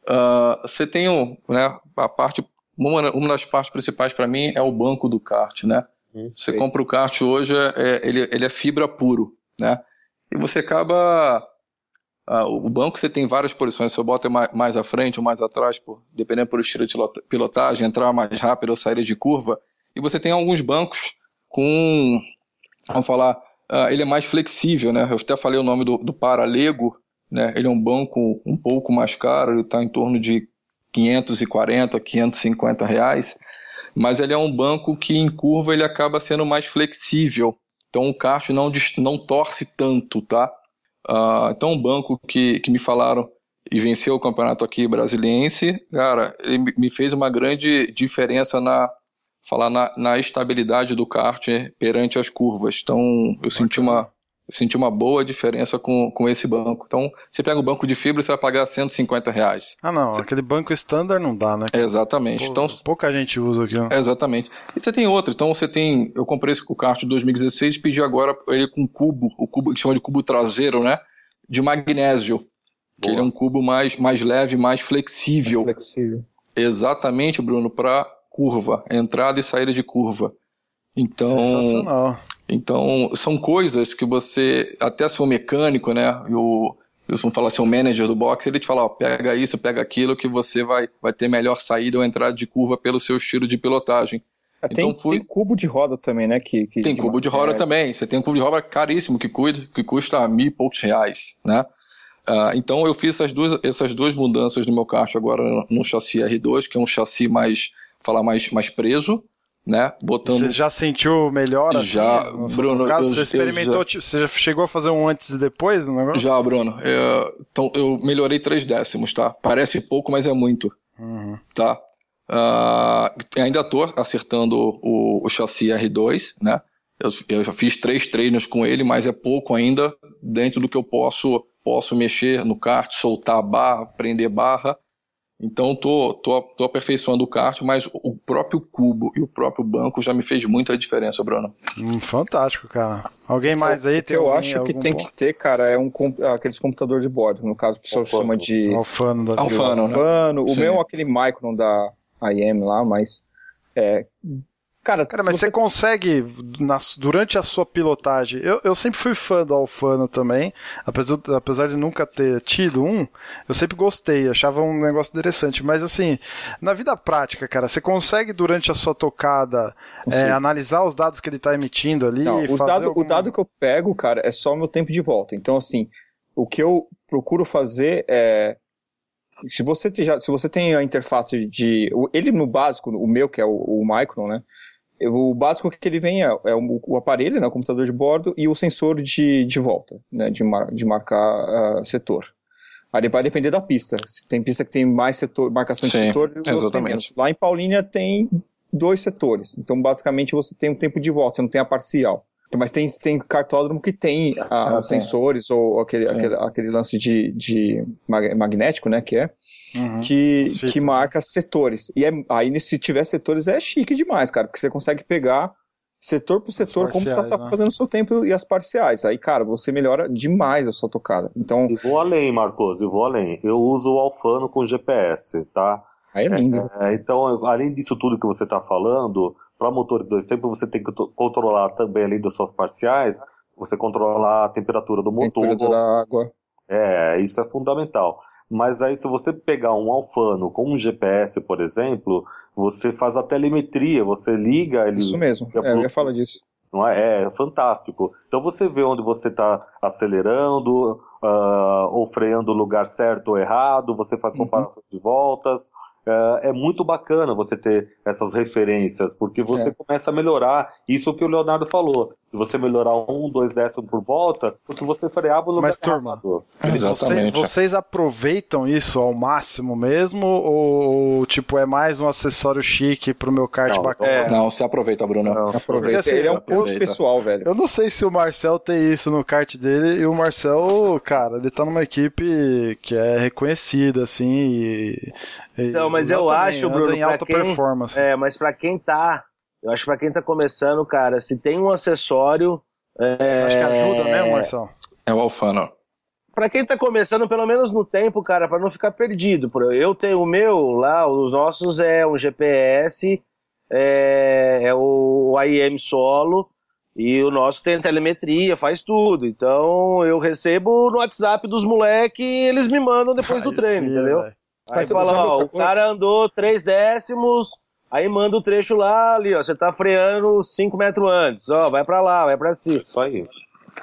Uh, você tem um, né, a parte, uma, uma das partes principais para mim é o banco do kart, né? Hum, você compra o kart hoje, é, ele, ele é fibra puro, né? e você acaba. Ah, o banco você tem várias posições, eu boto mais, à frente ou mais atrás, por, dependendo do estilo de pilotagem, entrar mais rápido ou sair de curva. E você tem alguns bancos com. Vamos falar. Ah, ele é mais flexível, né? Eu até falei o nome do, do Paralego, né? Ele é um banco um pouco mais caro, ele está em torno de 540, 550 reais, mas ele é um banco que em curva ele acaba sendo mais flexível, então o kart não, não torce tanto, tá? Uh, então um banco que, que me falaram e venceu o campeonato aqui brasiliense, cara, ele me fez uma grande diferença na falar na, na estabilidade do kart perante as curvas. Então eu senti uma eu senti uma boa diferença com, com esse banco. Então, você pega o banco de fibra, você vai pagar 150 reais. Ah, não, você... aquele banco standard não dá, né? Exatamente. Pô, então, pouca gente usa aqui. Né? Exatamente. E você tem outro. Então, você tem. Eu comprei esse kart de 2016 e pedi agora ele com cubo, o cubo que chama de cubo traseiro, né? De magnésio. Que ele é um cubo mais, mais leve, mais flexível. flexível. Exatamente, Bruno, para curva, entrada e saída de curva. Então, Sensacional. Então, são coisas que você, até se for mecânico, né, e o, eu vou falar assim, o manager do box, ele te fala, ó, pega isso, pega aquilo, que você vai, vai ter melhor saída ou entrada de curva pelo seu estilo de pilotagem. É, então, tem, fui... tem cubo de roda também, né? Que, que tem cubo de roda também. Você tem um cubo de roda caríssimo que, cuida, que custa mil e poucos reais, né? Uh, então eu fiz essas duas, essas duas mudanças no meu kart agora no chassi R2, que é um chassi mais, falar mais, mais preso, né? Botando... Você já sentiu melhor? Assim, já, Bruno. Eu, você experimentou, já... você já chegou a fazer um antes e depois no negócio? Já, Bruno. Eu, então, eu melhorei três décimos, tá? Parece pouco, mas é muito. Uhum. Tá? Uh, ainda tô acertando o, o chassi R2, né? Eu, eu, já fiz três treinos com ele, mas é pouco ainda dentro do que eu posso posso mexer no kart, soltar barra, prender barra então tô, tô, tô aperfeiçoando o kart, mas o próprio cubo e o próprio banco já me fez muita diferença, Bruno. Hum, fantástico, cara. Alguém mais aí? O que eu acho que tem ponto? que ter, cara, é um aqueles computador de bordo. No caso, o pessoal Alfano. chama de Alfano. Da Alfano, né? Alfano. O Sim. meu é aquele Micron da IM lá, mas é, Cara, cara mas você... você, consegue, na, durante a sua pilotagem, eu, eu sempre fui fã do Alfano também, apesar, apesar de nunca ter tido um, eu sempre gostei, achava um negócio interessante, mas assim, na vida prática, cara, você consegue durante a sua tocada é, analisar os dados que ele está emitindo ali? Não, os dado, algum... O dado que eu pego, cara, é só o meu tempo de volta, então assim, o que eu procuro fazer é se você, já, se você tem a interface de. Ele no básico, o meu, que é o, o Micron, né? O básico que ele vem é, é o, o, aparelho, né, o computador de bordo e o sensor de, de volta, né, de, mar, de marcar uh, setor. Aí vai depender da pista. Se tem pista que tem mais setor, marcação de setor, exatamente. Lá em Paulínia tem dois setores. Então, basicamente, você tem um tempo de volta, você não tem a parcial. Mas tem, tem cartódromo que tem ah, ah, sensores ou aquele, aquele, aquele, lance de, de magnético, né, que é, uhum. que, que marca setores. E é, aí, se tiver setores, é chique demais, cara, porque você consegue pegar setor por setor como tá, tá né? fazendo o seu tempo e as parciais. Aí, cara, você melhora demais a sua tocada. Então... E vou além, Marcos, eu vou além. Eu uso o Alfano com GPS, tá? Aí é lindo. É, então, além disso tudo que você está falando, para motores dois tempos, você tem que controlar também, além das suas parciais, você controlar a temperatura do motor. Temperatura da água. É, isso é fundamental. Mas aí, se você pegar um Alfano com um GPS, por exemplo, você faz a telemetria, você liga ele. Isso mesmo, é, eu ia falar disso. Não é? é fantástico. Então você vê onde você está acelerando, uh, ou freando o lugar certo ou errado, você faz uhum. comparações uhum. de voltas, é, é muito bacana você ter essas referências, porque você é. começa a melhorar. Isso que o Leonardo falou. Se você melhorar um, dois décimos por volta, porque você freava no Mas, turma, Exatamente. Vocês, vocês, aproveitam isso ao máximo mesmo? Ou, tipo, é mais um acessório chique pro meu kart não, bacana? É. Não, você aproveita, Bruno. Não. Aproveita. Assim, Ele é um ponto pessoal, velho. Eu não sei se o Marcel tem isso no kart dele, e o Marcel, cara, ele tá numa equipe que é reconhecida, assim, e então, mas eu acho, Bruno, em alta quem, performance. É, mas para quem tá, eu acho para quem tá começando, cara, se tem um acessório. É... Você acha que ajuda mesmo, Marcelo? É o Alfano. Para quem tá começando, pelo menos no tempo, cara, para não ficar perdido. Eu tenho o meu lá, os nossos é um GPS, é, é o IM solo. E o nosso tem telemetria, faz tudo. Então eu recebo no WhatsApp dos moleques e eles me mandam depois do treino, sim, entendeu? Véio. Aí fala, ó, o cara andou três décimos, aí manda o trecho lá ali, ó, você tá freando cinco metros antes, ó, vai pra lá, vai pra cima. Isso aí.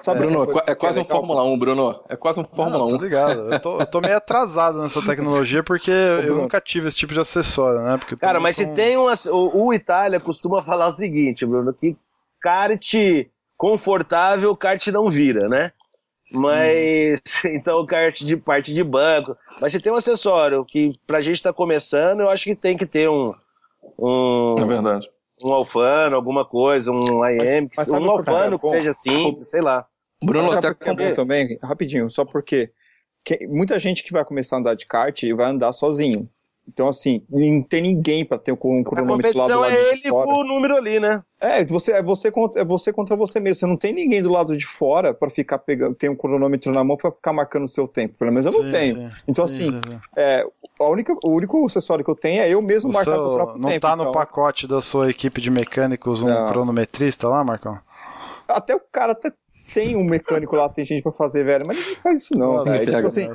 Sabe, Bruno, é, é quase um Fórmula 1, Bruno. É quase um Fórmula Não, 1. Tô ligado. Eu tô, eu tô meio atrasado nessa tecnologia porque eu nunca tive esse tipo de acessório, né? Porque Cara, mas se tem um. O, o Itália costuma falar o seguinte, Bruno, que kart confortável, kart não vira, né? Mas. Então, kart de parte de banco. Mas se tem um acessório que pra gente tá começando, eu acho que tem que ter um. Um, É verdade. um alfano, alguma coisa, um IM, mas sabe um alfano que seja simples, sei lá. Bruno, até por que bom também, rapidinho, só porque que- muita gente que vai começar a andar de kart vai andar sozinho. Então, assim, não tem ninguém pra ter um cronômetro lá do competição lado é de ele fora. com o número ali, né? É, você, é, você contra, é você contra você mesmo. Você não tem ninguém do lado de fora pra ficar pegando, tem um cronômetro na mão pra ficar marcando o seu tempo. Pelo menos eu não Sim, tenho. sim. Então, Sim, assim, sim, sim. é, a única, o único acessório que eu tenho é eu mesmo O marcar seu- o próprio não tempo. tá no então, pacote da sua equipe de mecânicos um Não. cronometrista lá, Marcão? Até o cara até tem um mecânico lá, tem gente pra fazer, velho, mas ninguém faz isso não, Não, velho. não Tipo assim,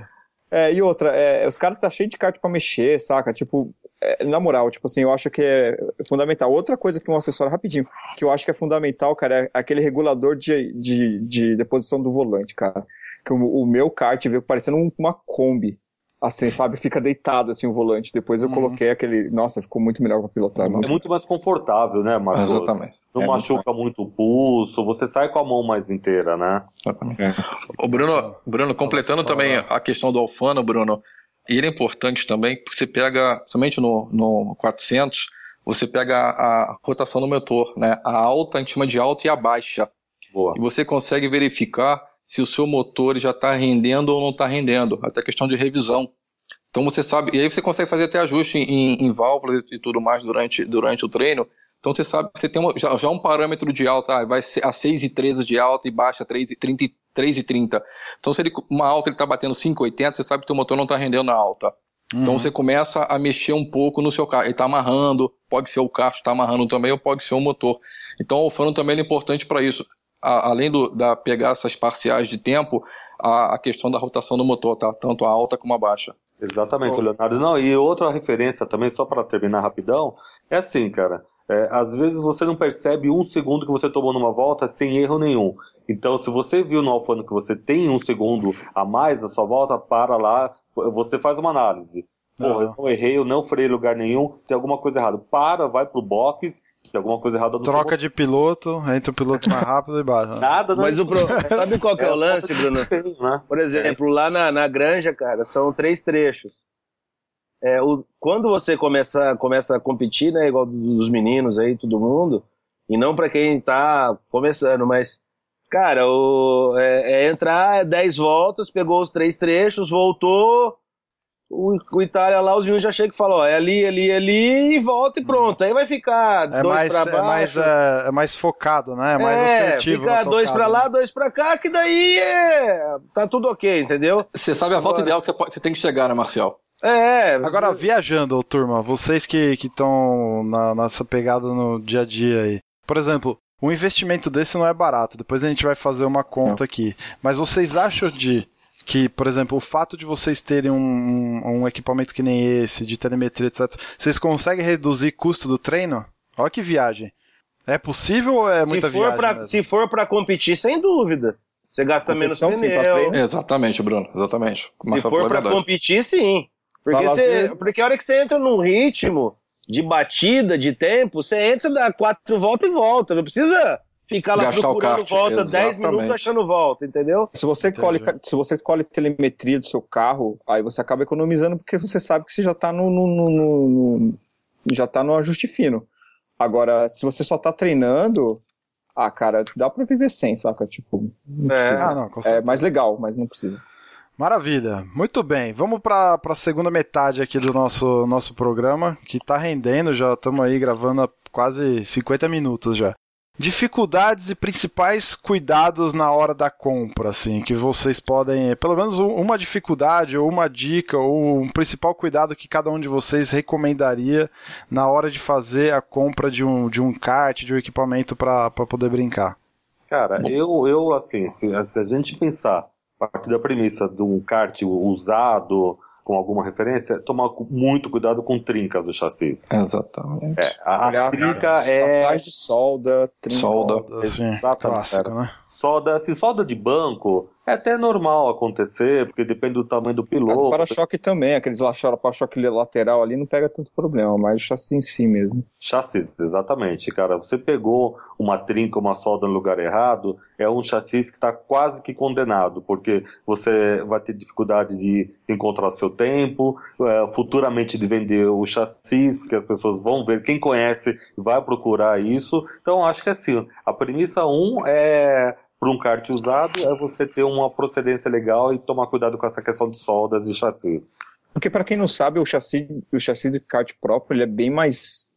é, e outra, é, os caras tá cheio de kart pra mexer, saca? Tipo, é, na moral, tipo assim, eu acho que é fundamental. Outra coisa que um acessório rapidinho, que eu acho que é fundamental, cara, é aquele regulador de, de, de deposição do volante, cara. Que o, o meu kart veio parecendo um- uma Kombi. Assim, sabe? Fica deitado assim o volante. Depois eu Uhum. coloquei aquele. Nossa, ficou muito melhor pra pilotar. mano. É muito mais confortável, né, Marcos? Exatamente. Não É machuca muito o pulso, você sai com a mão mais inteira, né? O Bruno, Bruno, completando também a questão do Alfano, Bruno, ele é importante também, porque você pega, somente no, no 400, você pega a, a rotação do motor, né? A alta, a gente chama de alta e a baixa. Boa. E você consegue verificar se o seu motor já está rendendo ou não está rendendo, até questão de revisão. Então você sabe, e aí você consegue fazer até ajuste em, em válvulas e tudo mais durante, durante o treino. Então você sabe que você tem uma- já, já um parâmetro de alta, ah, vai ser a 6,13 de alta e baixa 3,30 e 3,30. Então se ele, uma alta ele está batendo 5,80, você sabe que o motor não está rendendo na alta. Então Uhum. você começa a mexer um pouco no seu carro. Ele está amarrando, pode ser o carro que está amarrando também, ou pode ser o motor. Então o alfano também é importante para isso. A- além do, da pegar essas parciais de tempo, a, a questão da rotação do motor, tá? Tanto a alta como a baixa. Exatamente, Leonardo. Não, e outra referência também, só para terminar rapidão, é assim, cara. é, às vezes você não percebe um segundo que você tomou numa volta sem erro nenhum. Então, se você viu no Alfano que você tem um segundo a mais na sua volta, para lá, você faz uma análise. Eu não errei, eu não freiei em lugar nenhum, tem alguma coisa errada. Para, vai pro box, alguma coisa errada no Troca de piloto, entra o piloto mais rápido e baixa. né? Nada, não Mas o pro... sabe qual que é, o a falta lance, Bruno? né? Por exemplo, lá na, na granja, cara, são três trechos. É, o, quando você começa, começa a competir, né, igual dos meninos aí, todo mundo, e não pra quem tá começando, mas, cara, o, é, é entrar 10 voltas, pegou os três trechos, voltou, o, o Itália lá, os meninos já chegam e falam, ó, é ali, ali, ali, e volta e pronto. Aí vai ficar É dois mais, pra é, baixo. mais, é, é mais focado, né? É mais é, assertivo. fica dois tocada, pra lá, né? dois pra cá, que daí é, tá tudo ok, entendeu? Você sabe a volta Agora- ideal que você, pode- você tem que chegar, né, Marcial? É, Agora, viajando, ô, turma, vocês que estão na nossa pegada no dia a dia aí. Por exemplo, um investimento desse não é barato. Depois a gente vai fazer uma conta aqui. Mas vocês acham de que, por exemplo, o fato de vocês terem um, um- um equipamento que nem esse, de telemetria, etc., vocês conseguem reduzir custo do treino? Olha que viagem. É possível ou é se muita for viagem? pra, mesmo? se for pra competir, sem dúvida. Você gasta menos Competição, pneu. Exatamente, Bruno, exatamente. O Se for falou a pra verdade. competir, sim. Porque, você, lazer- porque a hora que você entra num ritmo de batida, de tempo, você entra, você dá quatro voltas e volta. Não precisa ficar lá Gastar procurando kart, volta 10 exatamente. minutos achando volta, entendeu? Se você, Entendi. colhe, se você colhe telemetria do seu carro, aí você acaba economizando porque você sabe que você já está no, no- no- no- no- já tá no ajuste fino. Agora, se você só tá treinando, ah, cara, dá pra viver sem, saca? Tipo, não É. precisa. Ah, não, É mais legal, mas não precisa. Maravilha. Muito bem. Vamos para a segunda metade aqui do nosso, nosso programa, que está rendendo, já estamos aí gravando há quase 50 minutos já. Dificuldades e principais cuidados na hora da compra, assim, que vocês podem, pelo menos um- uma dificuldade ou uma dica ou um principal cuidado que cada um de vocês recomendaria na hora de fazer a compra de um, de um kart, de um equipamento para poder brincar. Cara, eu, eu assim, se, se a gente pensar a partir da premissa de um kart usado com alguma referência, tomar muito cuidado com trincas do chassis. Exatamente. É, a, a Olhar, trinca cara, é. De solda, trinca. Solda. Assim, Exatamente, clássico, né? Soda, assim, soda de banco é até normal acontecer, porque depende do tamanho do O piloto. para-choque também, aqueles para-choque lateral ali não pega tanto problema, mas o chassi em si mesmo. Chassis, exatamente, cara. Você pegou uma trinca, uma solda no lugar errado, é um chassi que está quase que condenado, porque você vai ter dificuldade de encontrar seu tempo, é, futuramente de vender o chassi, porque as pessoas vão ver, quem conhece vai procurar isso. Então, acho que assim, a premissa 1 um é para um kart usado é você ter uma procedência legal e tomar cuidado com essa questão de soldas e chassis. Porque para quem não sabe, o chassi, o chassi de kart próprio ele é bem mais,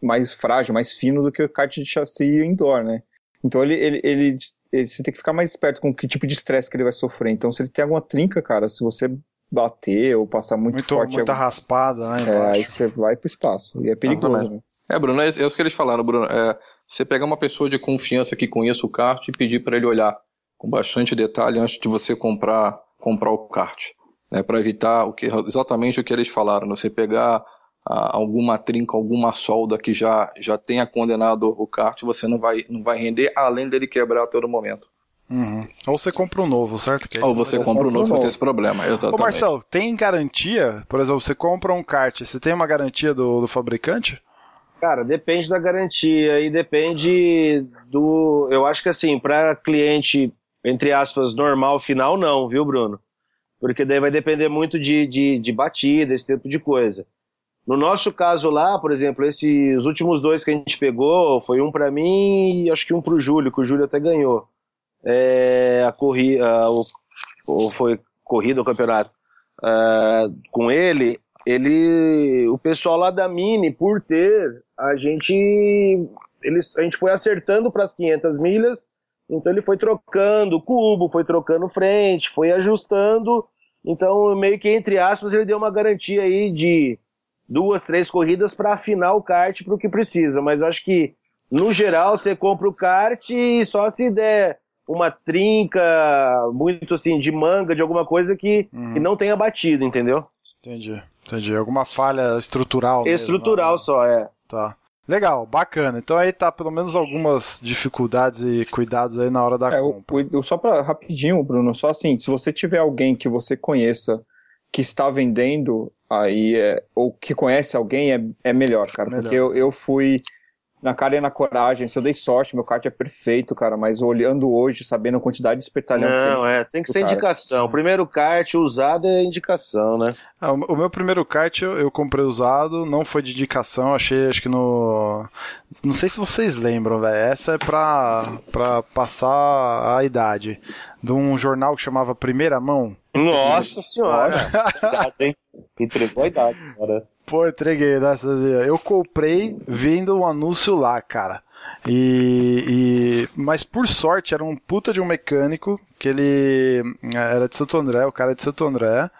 mais frágil, mais fino do que o kart de chassi indoor, né? Então ele, ele, ele, ele você tem que ficar mais esperto com que tipo de estresse que ele vai sofrer. Então se ele tem alguma trinca, cara, se você bater ou passar muito, Muito, forte, muita é, raspada, né? é, aí você vai pro espaço. E é perigoso, né? É, Bruno, é, é isso que eles falaram, Bruno. É, você pegar uma pessoa de confiança que conheça o kart e pedir para ele olhar com bastante detalhe antes de você comprar, comprar o kart. Né, para evitar o que, exatamente o que eles falaram. né, Você pegar ah, alguma trinca, alguma solda que já, já tenha condenado o kart, você não vai, não vai render, além dele quebrar a todo momento. Uhum. Ou você compra um novo, certo? Ou você compra um novo, você tem esse problema. Exatamente. Ô Marcelo, tem garantia? Por exemplo, você compra um kart, você tem uma garantia do, do fabricante? Cara, depende da garantia e depende do. Eu acho que assim, para cliente, entre aspas, normal, final, não, viu, Bruno? Porque daí vai depender muito de, de, de batida, esse tipo de coisa. No nosso caso lá, por exemplo, esses últimos dois que a gente pegou, foi um para mim e acho que um pro Júlio, que o Júlio até ganhou. É, a corrida, o, ou foi corrida ou campeonato. Ah, com ele, ele, o pessoal lá da Mini, por ter, a gente, eles, a gente foi acertando para as 500 milhas, então ele foi trocando cubo, foi trocando frente, foi ajustando, então meio que entre aspas ele deu uma garantia aí de duas, três corridas para afinar o kart para o que precisa, mas acho que no geral você compra o kart e só se der uma trinca muito assim de manga de alguma coisa que, Uhum. que não tenha batido, entendeu? Entendi, entendi. Alguma falha estrutural mesmo, Estrutural né? só, é. Tá. Legal, bacana. Então aí tá pelo menos algumas dificuldades e cuidados aí na hora da É, o- compra. o- só para rapidinho, Bruno, só assim, se você tiver alguém que você conheça que está vendendo, aí é, ou que conhece alguém, é, é melhor, cara. Melhor. Porque eu, eu fui na cara e na coragem, se eu dei sorte, meu kart é perfeito, cara, mas olhando hoje, sabendo a quantidade de espetalhão que Não, tem. é, tem que ser cara. indicação. O primeiro kart usado é indicação, né? Ah, o o meu primeiro kart eu, eu comprei usado, não foi de indicação, achei acho que no. Não sei se vocês lembram, velho. Essa é pra, pra passar a idade. De um jornal que chamava Primeira Mão. Nossa senhora. Idade, hein? Entregou a idade, cara. Pô, entreguei nessa. Eu comprei vendo um anúncio lá, cara. E, e- Mas por sorte era um puta de um mecânico que ele eh, era de Santo André, o cara é de Santo André.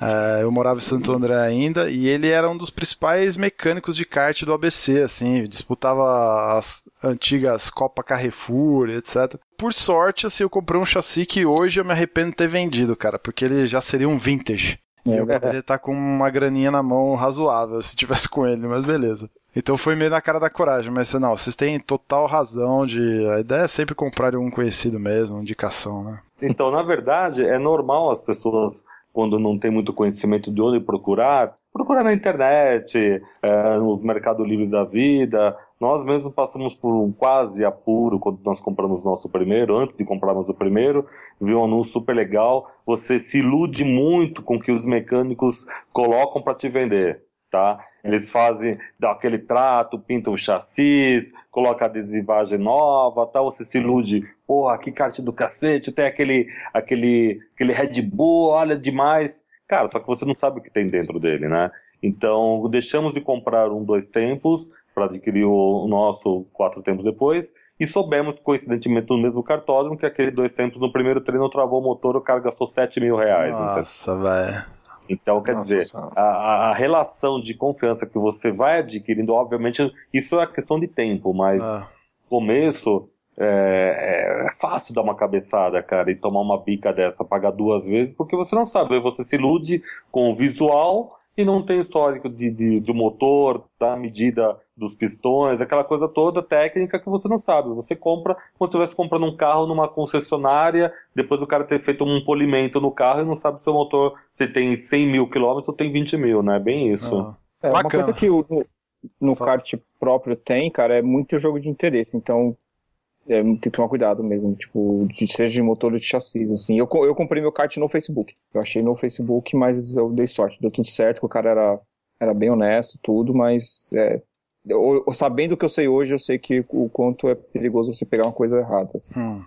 Eh, eu morava em Santo André ainda e ele era um dos principais mecânicos de kart do ABC, assim, disputava as antigas Copa Carrefour, etc. Por sorte, assim, eu comprei um chassi que hoje eu me arrependo de ter vendido, cara, porque ele já seria um vintage. E eu poderia estar com uma graninha na mão razoável se tivesse com ele, mas beleza. Então foi meio na cara da coragem, mas não, vocês têm total razão de. A ideia é sempre comprar de algum conhecido mesmo, indicação, né? Então, na verdade, é normal as pessoas, quando não tem muito conhecimento de onde procurar, procurar na internet, é, nos mercados livres da vida. Nós mesmos passamos por um quase apuro quando nós compramos nosso primeiro, antes de comprarmos o primeiro, viu um anúncio super legal. Você se ilude muito com o que os mecânicos colocam para te vender, tá? Eles fazem, aquele trato, pintam o chassis, coloca adesivagem nova, tal, você se ilude, porra, que kart do cacete, tem aquele, aquele, aquele Red Bull, olha demais. Cara, só que você não sabe o que tem dentro dele, né? Então, deixamos de comprar um dois tempos para adquirir o nosso quatro tempos depois e soubemos, coincidentemente, no mesmo cartódromo que aquele dois tempos no primeiro treino travou o motor, o cara gastou 7 mil reais. Nossa, velho. Então, quer Nossa dizer, a, a- a relação de confiança que você vai adquirindo, obviamente, isso é questão de tempo, mas Ah, começo é, é fácil dar uma cabeçada, cara, e tomar uma bica dessa, pagar duas vezes, porque você não sabe, você se ilude com o visual e não tem histórico de, de, do motor, da medida dos pistões, aquela coisa toda técnica que você não sabe. Você compra como se estivesse comprando um carro numa concessionária, depois o cara ter feito um polimento no carro e não sabe se o motor se tem 100 mil quilômetros ou tem 20 mil, né? Bem isso. Ah. É, uma coisa que o, no, kart próprio tem, cara, é muito jogo de interesse. Então, é, tem que tomar cuidado mesmo, tipo, de, seja de motor ou de chassis, assim. Eu, eu comprei meu kart no Facebook. Eu achei no Facebook, mas eu dei sorte. Deu tudo certo, que o cara era, era bem honesto, tudo, mas é, eu- eu- sabendo o que eu sei hoje, eu sei que o quanto é perigoso você pegar uma coisa errada. assim. Hum.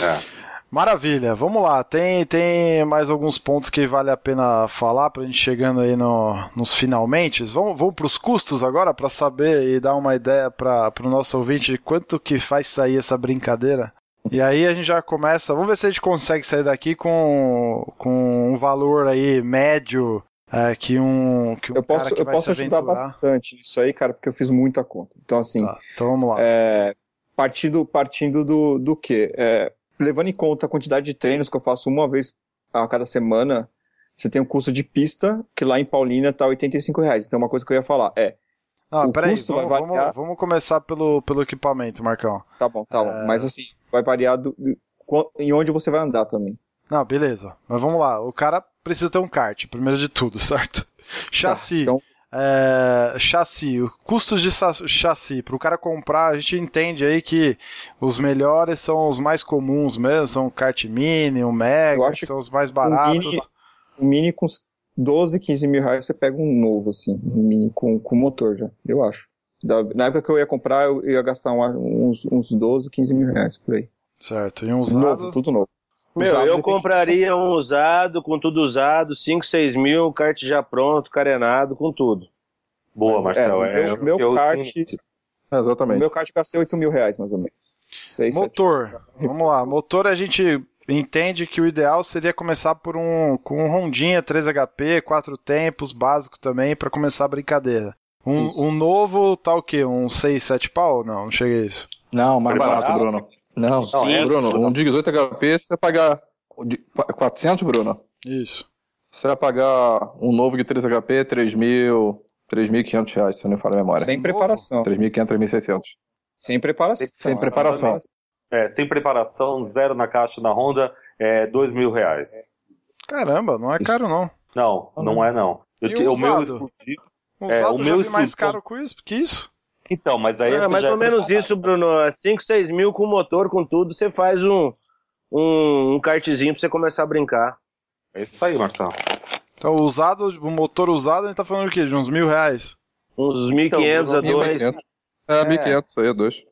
É. Maravilha, vamos lá. Tem, tem mais alguns pontos que vale a pena falar pra gente chegando aí no, nos finalmente. Vamos, vamos pros custos agora pra saber e dar uma ideia para o nosso ouvinte de quanto que faz sair essa brincadeira. E aí a gente já começa. Vamos ver se a gente consegue sair daqui com, com um valor aí médio é, que um que um Eu posso, que eu posso ajudar aventurar- bastante nisso aí, cara, porque eu fiz muita conta. Então, assim, Tá, então vamos lá. É, partindo partindo do, do quê? É, levando em conta a quantidade de treinos que eu faço uma vez a cada semana, você tem o custo de pista, que lá em Paulínia tá 85 reais. Então, uma coisa que eu ia falar é, Ah, peraí, vamos, variar. vamos começar pelo, pelo equipamento, Marcão. tá bom, tá É. bom. Mas assim, vai variar do, em onde você vai andar também. Não, beleza. Mas vamos lá. O cara precisa ter um kart, primeiro de tudo, certo? Chassi. então- é, chassi. Custos de chassi. Para o cara comprar, a gente entende aí que os melhores são os mais comuns mesmo. São o kart mini, o mega, Eu acho que são os mais baratos. mini- O Mini com uns 12, 15 mil reais você pega um novo, assim, um Mini com, com motor já, eu acho. Da- na época que eu ia comprar, eu ia gastar um- uns, uns 12, 15 mil reais por aí. Certo. E um usado. Novo, tudo novo. Meu, eu compraria um usado, com tudo usado, 5, 6 mil, kart já pronto, carenado, com tudo. Boa, Marcel. É, É, meu, meu eu- kart, É, exatamente. meu kart gastei 8 mil reais, mais ou menos. Seis, sete. Motor. Vamos lá. Motor a gente entende que o ideal seria começar por um com um Rondinha 3 HP, quatro tempos, básico também, para começar a brincadeira. Um, um novo tá o quê? Um 6, 7 pau? Não, não chega a isso. Não, mais barato, Bruno. Não, Sim. Bruno, um de 18 HP você vai pagar de 400, Bruno. Isso. Você vai pagar um novo de 3 HP, 3.000, 3.500 reais, se eu não me falha a memória. Sem preparação. 3.500, 3.600. Sem preparação. Sem preparação. É, sem preparação, zero na caixa na Honda, é dois mil reais. Caramba, não é caro não. Não, não é não. Eu E o o meu usado? explodiu. O É, o eu meu já vi mais caro que isso? Então, mas aí É, mais já ou menos preparado. isso, Bruno. 5, 6 mil com motor, com tudo, você faz um, um, um kartzinho pra você começar a brincar. É isso aí, Marcelo. Então, o usado, o motor usado, a gente tá falando o quê? De uns mil reais. Uns 1.500 a Bruno, 2. 1.500. É, 1.500, isso aí é dois.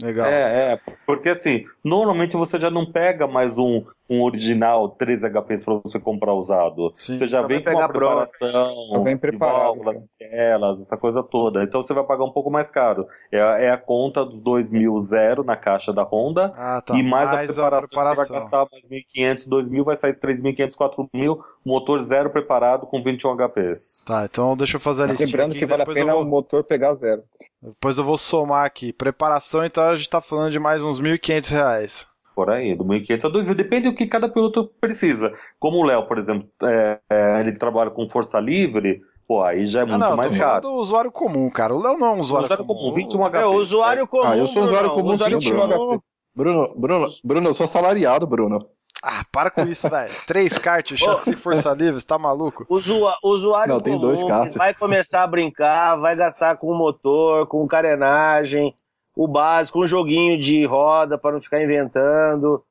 Legal. É, é, porque assim, normalmente você já não pega mais um, um original 3 HPs para você comprar usado. Sim. Você já Só vem com uma preparação, Já vem de preparado, válvulas, elas, essa coisa toda. Então você vai pagar um pouco mais caro. É, a- é a conta dos 2 mil zero na caixa da Honda. Ah, tá. e mais, a, preparação, você vai preparação. gastar mais 1.500, 2.000, vai sair 3.500, 4.000, motor zero preparado com 21 HPs. Tá, então deixa eu fazer a listinha Lembrando aqui, que vale a pena vou- o motor pegar zero. Depois eu vou somar aqui. Preparação, então a gente tá falando de mais uns 1.500 reais. Por aí, do 1.500 a 2.000, depende do que cada piloto precisa. Como o Léo, por exemplo, é, é, ele trabalha com força livre, pô, aí já é Ah, muito não, mais caro. do usuário comum, cara. O Léo não é um usuário, Usuário comum, 21 É, HPs. o usuário comum. Ah, eu sou usuário Bruno, comum, o usuário sim, Bruno. comum. Bruno, Bruno, Bruno, eu sou salariado, Bruno. Ah, para com isso, velho. Três karts, chassi, força livre, você tá maluco? Usua- usuário Não, tem comum, dois vai começar a brincar, vai gastar com motor, com carenagem, o básico, um joguinho de roda para não ficar inventando.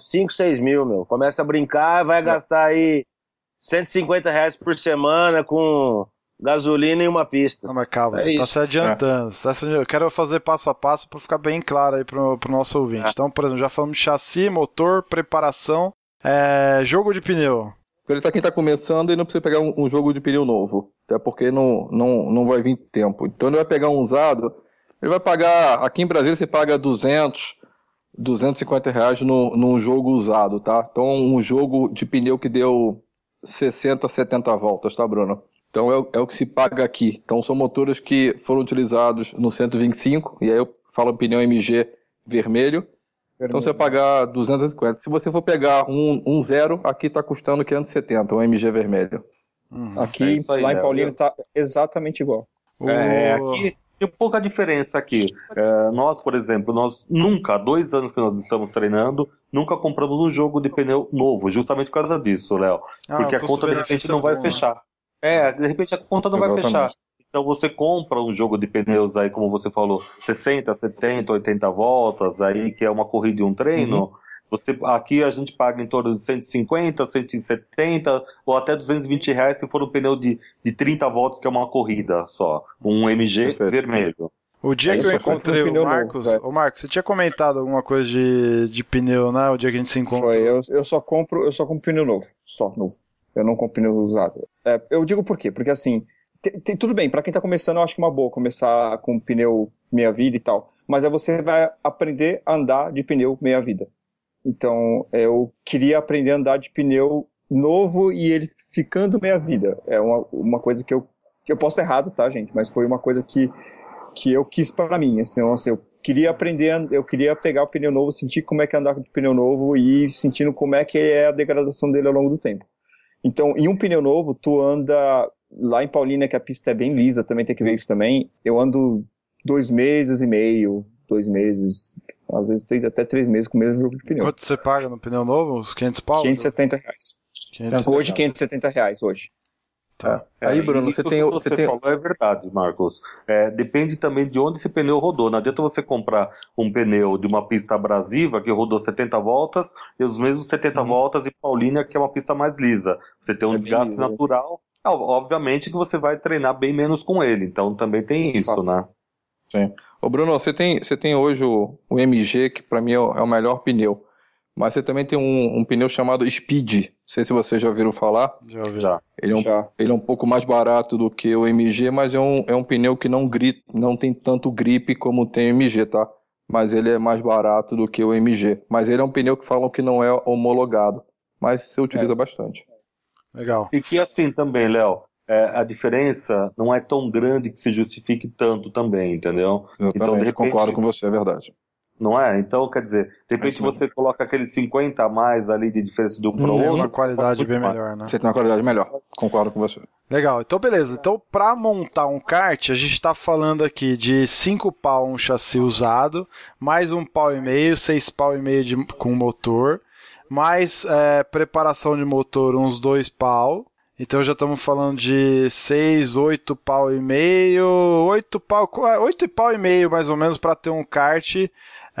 5, 6 mil, meu. Começa a brincar, vai gastar aí 150 reais por semana com gasolina e uma pista. Não, mas calma, É você tá isso. se adiantando. Adiantando. Eu quero fazer passo a passo pra ficar bem claro aí pro, pro nosso ouvinte. Ah. Então, por exemplo, já falamos de chassi, motor, preparação, é, jogo de pneu. Ele tá quem tá começando e não precisa pegar um, um jogo de pneu novo. Até porque não, não, não vai vir tempo. Então ele vai pegar um usado, ele vai pagar, aqui em Brasília você paga 200, 250 reais no, num jogo usado, tá? Então um jogo de pneu que deu 60, 70 voltas, tá, Bruno? Então é, o- é o que se paga aqui. Então são motores que foram utilizados no 125, e aí eu falo pneu MG vermelho, então você vai pagar 250. Se você for pegar um, um zero, aqui está custando 570, um MG vermelho. Uhum. Aqui, é aí, lá em Paulínia, está exatamente igual. É, aqui tem pouca diferença aqui. É, nós, por exemplo, nós nunca, há dois anos que nós estamos treinando, nunca compramos um jogo de pneu novo, justamente por causa disso, Léo. Ah, porque a conta de repente não vai bom, né? fechar. Né? É, de repente a conta não Exatamente. vai fechar. Então você compra um jogo de pneus aí, como você falou, 60, 70, 80 voltas, aí que é uma corrida e um treino. Uhum. Você, aqui a gente paga em torno de 150, 170 ou até 220 reais se for um pneu de, de 30 voltas, que é uma corrida só. Um MG Perfeito. vermelho. O dia é que eu encontrei um o Marcos, novo, o Marcos, você tinha comentado alguma coisa de, de pneu, né? O dia que a gente se encontrou. Foi, eu, eu só compro, eu só compro pneu novo, só novo. Eu não compro pneu usado. É, eu digo por quê? Porque assim, tem, tem, tudo bem, para quem tá começando, eu acho que é uma boa começar com pneu meia vida e tal. Mas aí você vai aprender a andar de pneu meia vida. Então, eu queria aprender a andar de pneu novo e ele ficando meia vida. É uma, uma coisa que eu, eu posso estar errado, tá, gente? Mas foi uma coisa que, que eu quis para mim. Assim, assim, eu queria aprender, eu queria pegar o pneu novo, sentir como é que é andar de pneu novo e sentindo como é que é a degradação dele ao longo do tempo. Então, em um pneu novo, tu anda lá em Paulínia, que a pista é bem lisa, também tem que ver isso também. Eu ando dois meses e meio, dois meses, às vezes tem até três meses com o mesmo jogo de pneu. Quanto você paga no pneu novo? Os 500 pau? 570 reais. 570 hoje, 570 reais, hoje. Tá. É, aí, Bruno, você tem. Você, você tem... falou é verdade, Marcos. É, depende também de onde esse pneu rodou. Não adianta você comprar um pneu de uma pista abrasiva que rodou 70 voltas e os mesmos 70 uhum. voltas em Paulínia, que é uma pista mais lisa. Você tem um é desgaste natural. Ah, obviamente que você vai treinar bem menos com ele. Então também tem isso, né? Sim. Ô Bruno, você tem, você tem hoje o, o MG, que para mim é o, é o, melhor pneu. Mas você também tem um, um, pneu chamado Speed. Não sei se vocês já ouviram falar. Já ouvi. Já. Ele, é um, já. ele é um pouco mais barato do que o MG, mas é um, é um pneu que não, grita, não tem tanto grip como tem o MG, tá? Mas ele é mais barato do que o MG. Mas ele é um pneu que falam que não é homologado. Mas você utiliza é. bastante. Legal. E que assim também, Léo, é, a diferença não é tão grande que se justifique tanto também, entendeu? Exatamente, então, de repente, concordo com você, é verdade. Não é? Então, quer dizer, de repente você coloca aqueles 50 a mais ali de diferença de um para o outro. uma qualidade bem mais. melhor, né? Você tem uma qualidade melhor, concordo com você. Legal, então beleza. Então, para montar um kart, a gente está falando aqui de 5 pau um chassi usado, mais um pau e meio, 6 pau e meio de, com motor, mais é, preparação de motor, uns 2 pau, então já estamos falando de 6, 8 pau e meio, 8 pau, 8 e pau e meio mais ou menos para ter um kart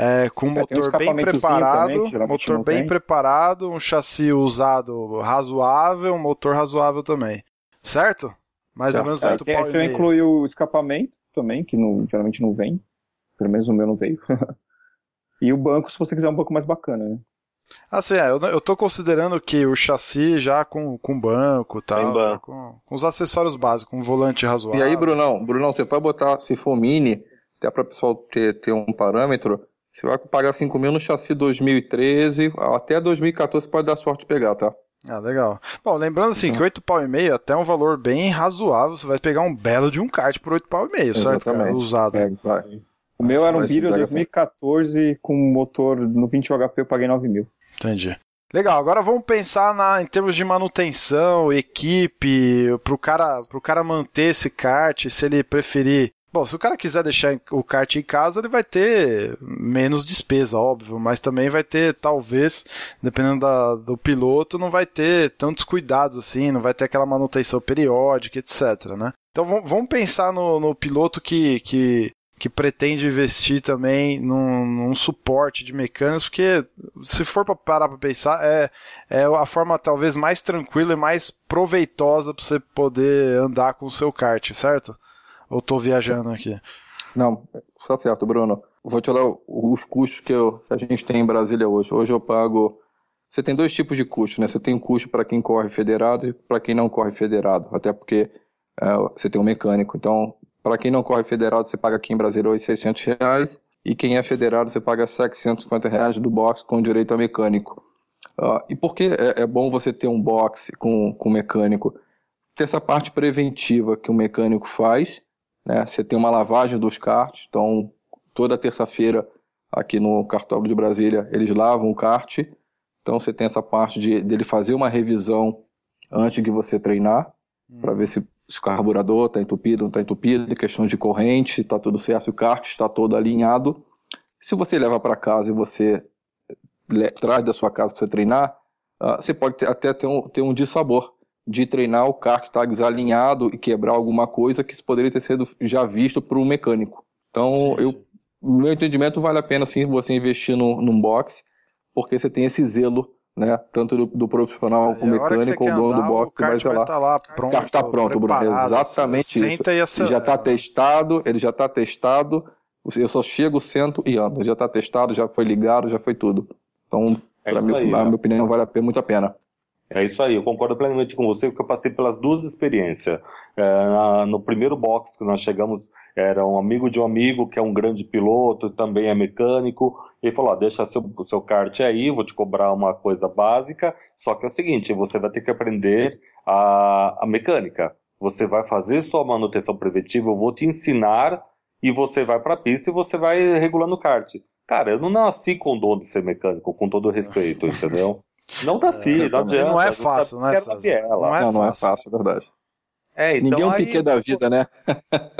é, com um é, motor um bem preparado, também, motor bem tem. preparado, um chassi usado razoável, um motor razoável também. Certo? Mais tá. ou menos 8 é, pau e meio. inclui o escapamento também, que não, geralmente não vem. Pelo menos o meu não veio. e o banco, se você quiser um banco mais bacana, né? Assim, é, eu, eu tô considerando que o chassi já com, com banco e tal, banco. Com, com, os acessórios básicos, um volante razoável. E aí, Brunão, Brunão, você pode botar, se for mini, até para o pessoal ter, ter um parâmetro, você vai pagar 5 mil no chassi 2013, até 2014 pode dar sorte de pegar, tá? Ah, legal. Bom, lembrando assim, uhum. que 8 pau e meio até um valor bem razoável, você vai pegar um belo de um kart por 8 pau e meio, certo? Cara? Usado. É, vai. O meu era um Viro 2014 com motor no 20 HP, eu paguei 9 mil. Entendi. Legal, agora vamos pensar na, em termos de manutenção, equipe, pro cara, pro cara manter esse kart, se ele preferir. Bom, se o cara quiser deixar o kart em casa, ele vai ter menos despesa, óbvio, mas também vai ter, talvez, dependendo da, do piloto, não vai ter tantos cuidados assim, não vai ter aquela manutenção periódica, etc, né? Então vamos pensar no, no piloto que, que que pretende investir também num, num, suporte de mecânicos, porque se for para parar para pensar, é, é a forma talvez mais tranquila e mais proveitosa para você poder andar com o seu kart, certo? Ou estou viajando aqui? Não, está certo, Bruno. Vou te dar os custos que, eu, que a gente tem em Brasília hoje. Hoje eu pago. Você tem dois tipos de custo, né? Você tem um custo para quem corre federado e para quem não corre federado. Até porque é, você tem um mecânico. Então, para quem não corre federado, você paga aqui em Brasília 600 reais, e quem é federado, você paga 750 reais do box com direito a mecânico. Uh, e por que é, é, bom você ter um box com, com mecânico? Ter essa parte preventiva que o mecânico faz, né? Você tem uma lavagem dos karts, então toda terça-feira aqui no cartódromo de Brasília eles lavam o kart, então você tem essa parte de dele fazer uma revisão antes de você treinar. hum. para ver se, se, o carburador está entupido, não está entupido, questão de corrente, está tudo certo, se o kart está todo alinhado. Se você leva para casa e você traz da sua casa para você treinar, uh, você pode ter, até ter um, ter um dissabor de treinar o kart estar tá desalinhado e quebrar alguma coisa que poderia ter sido já visto por um mecânico. Então, sim, eu, sim. no meu entendimento, vale a pena sim você investir no, num box, porque você tem esse zelo né? Tanto do, do profissional como mecânico ou dono do box, vai já lá. Tá lá pronto, o kart está pronto, Bruno. Exatamente isso. Ele já está testado, ele já está testado. Eu só chego, sento e ando. Já está testado, já foi ligado, já foi tudo. Então, é para mim, aí, a minha opinião, vale a pena, muito a pena. É isso aí, eu concordo plenamente com você, porque eu passei pelas duas experiências. É, no primeiro box que nós chegamos, era um amigo de um amigo que é um grande piloto, também é mecânico. Ele falou: deixa seu, seu kart aí, vou te cobrar uma coisa básica. Só que é o seguinte: você vai ter que aprender a, a mecânica. Você vai fazer sua manutenção preventiva, eu vou te ensinar e você vai para a pista e você vai regulando o kart. Cara, eu não nasci com o dom de ser mecânico, com todo respeito, entendeu? Não nasci, é, não adianta. Não é fácil, né? Não é, não, não é fácil, é verdade. É, então Ninguém é um aí... piquet da vida, né?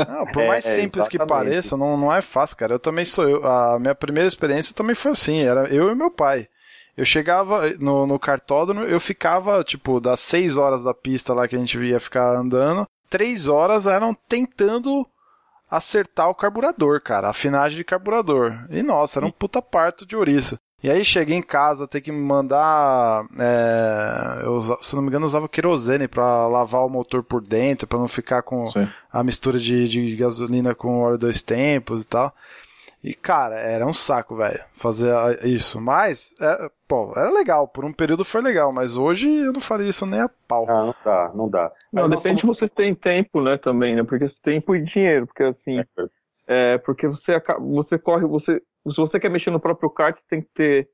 Não, por mais é, simples exatamente. que pareça, não, não é fácil, cara. Eu também sou eu. A minha primeira experiência também foi assim, era eu e meu pai. Eu chegava no, no cartódromo, eu ficava, tipo, das 6 horas da pista lá que a gente ia ficar andando, 3 horas eram tentando acertar o carburador, cara, a afinagem de carburador. E nossa, era um puta parto de ouriço. E aí cheguei em casa, ter que me mandar. É, eu, se não me engano, eu usava querosene para lavar o motor por dentro, para não ficar com Sim. a mistura de, de gasolina com óleo dois tempos e tal. E, cara, era um saco, velho, fazer isso. Mas, é, pô, era legal. Por um período foi legal, mas hoje eu não faria isso nem a pau. Ah, não dá, não dá. Não, depende somos... se você tem tempo, né, também, né? Porque tempo e dinheiro, porque assim. É, é porque você, você corre, você se você quer mexer no próprio kart, você tem que ter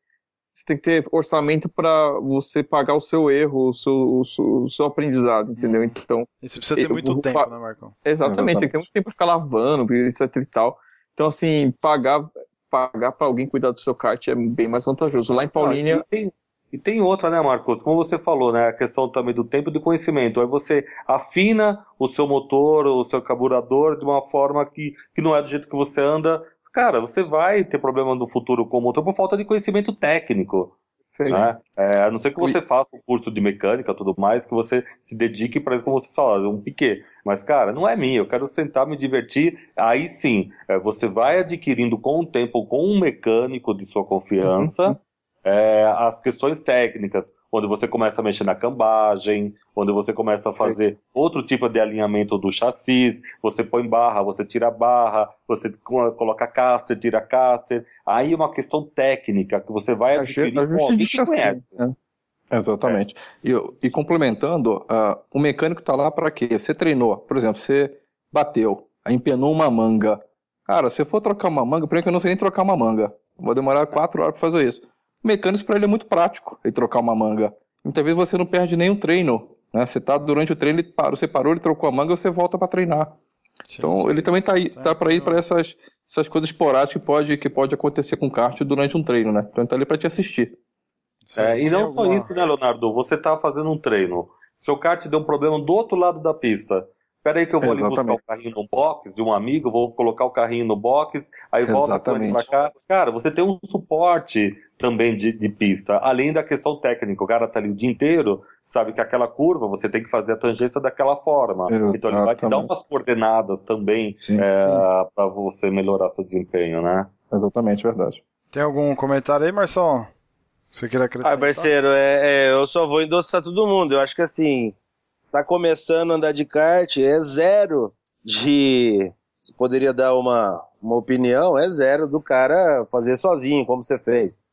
você tem que ter orçamento para você pagar o seu erro, o seu, o seu, o seu aprendizado, entendeu? Hum. Então. E você precisa ter muito eu, tempo, né, Marcão? Exatamente, Exatamente, tem que ter muito tempo para ficar lavando, etc e tal. Então, assim, pagar pagar para alguém cuidar do seu kart é bem mais vantajoso. Lá em Paulínia. Ah, e, tem, e tem outra, né, Marcos? Como você falou, né? A questão também do tempo e do conhecimento. Aí você afina o seu motor, o seu carburador de uma forma que, que não é do jeito que você anda cara, você vai ter problema no futuro com o motor por falta de conhecimento técnico. Né? É, a não ser que você faça um curso de mecânica tudo mais, que você se dedique para isso, como você falou, um piquet. Mas, cara, não é minha, eu quero sentar, me divertir. Aí sim, é, você vai adquirindo com o tempo, com um mecânico de sua confiança, uhum é, as questões técnicas, onde você começa a mexer na cambagem, onde você começa a fazer outro tipo de alinhamento do chassi, você põe barra, você tira barra, você coloca caster, tira caster. Aí é uma questão técnica que você vai adquirir com alguém que conhece. Né? Exatamente. É. E, e, complementando, uh, o mecânico está lá para quê? Você treinou, por exemplo, você bateu, empenou uma manga. Cara, se eu for trocar uma manga, primeiro que eu não sei nem trocar uma manga. Vou demorar quatro horas para fazer isso mecânico para ele é muito prático ele trocar uma manga. Muitas vezes você não perde nenhum treino. Né? Você está durante o treino, ele parou, você parou, ele trocou a manga, você volta para treinar. Sim, então sim, ele também está aí, tá para ir para essas, essas coisas esporádicas que pode, que pode acontecer com o kart durante um treino, né? Então ele está ali para te assistir. É, e não só isso, né, Leonardo? Você está fazendo um treino. Seu kart deu um problema do outro lado da pista. Espera aí que eu vou Exatamente. ali buscar o carrinho no box de um amigo, vou colocar o carrinho no box, aí volta com ele pra cá. Cara, você tem um suporte também de, de, pista, além da questão técnica. O cara tá ali o dia inteiro, sabe que aquela curva você tem que fazer a tangência daquela forma. Exatamente. Então ele vai te dar umas coordenadas também é, para você melhorar seu desempenho, né? Exatamente, verdade. Tem algum comentário aí, Marcelo? Você quer acrescentar? Ah, parceiro, é, é, eu só vou endossar todo mundo. Eu acho que assim, tá começando a andar de kart, é zero de. Você poderia dar uma, uma opinião, é zero do cara fazer sozinho, como você fez.